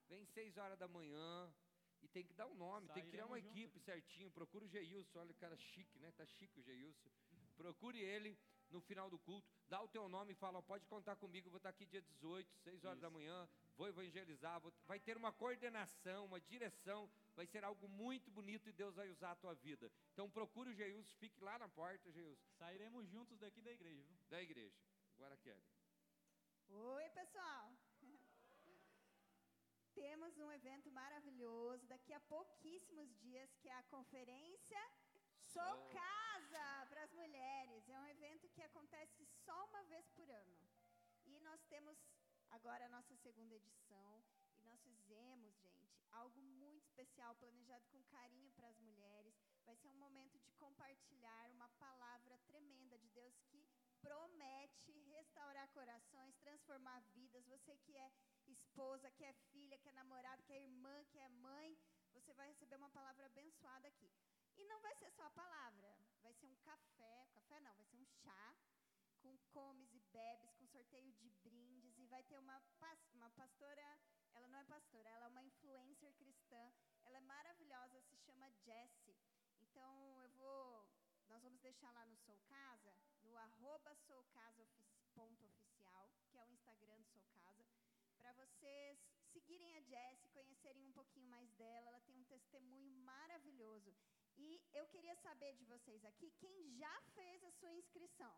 Vem 6 horas da manhã. E tem que dar um nome, tem que criar uma Sairemos equipe certinho. Procura o Geilson, olha o cara chique, né? Tá chique o Geilson. Procure ele no final do culto, dá o teu nome e fala, pode contar comigo, vou estar aqui dia 18, 6 horas da Isso. manhã, vou evangelizar, vou- vai ter uma coordenação, uma direção, vai ser algo muito bonito e Deus vai usar a tua vida. Então procure o Geilson, fique lá na porta, Geilson, Sairemos juntos daqui da igreja, viu? da igreja. Agora Kelly. Oi, pessoal! Temos um evento maravilhoso daqui a pouquíssimos dias, que é a conferência Sou Sou. Casa para as Mulheres. É um evento que acontece só uma vez por ano. E nós temos agora a nossa segunda edição. E nós fizemos, gente, algo muito especial, planejado com carinho para as mulheres. Vai ser um momento de compartilhar uma palavra tremenda de Deus que promete restaurar corações, transformar vidas. Você que é esposa, que é filha, que é namorada, que é irmã, que é mãe, você vai receber uma palavra abençoada aqui. E não vai ser só a palavra, vai ser um café, café não, vai ser um chá com comes e bebes, com sorteio de brindes e vai ter uma, uma pastora, ela não é pastora, ela é uma influencer cristã, ela é maravilhosa, se chama Jessie. Então eu vou, nós vamos deixar lá no Sou Casa, no arroba soucasaoficial, que é o Instagram do Sou Casa, para vocês seguirem a Jessie, conhecerem um pouquinho mais dela. Ela tem um testemunho maravilhoso. E queria saber de vocês aqui, quem já fez a sua inscrição?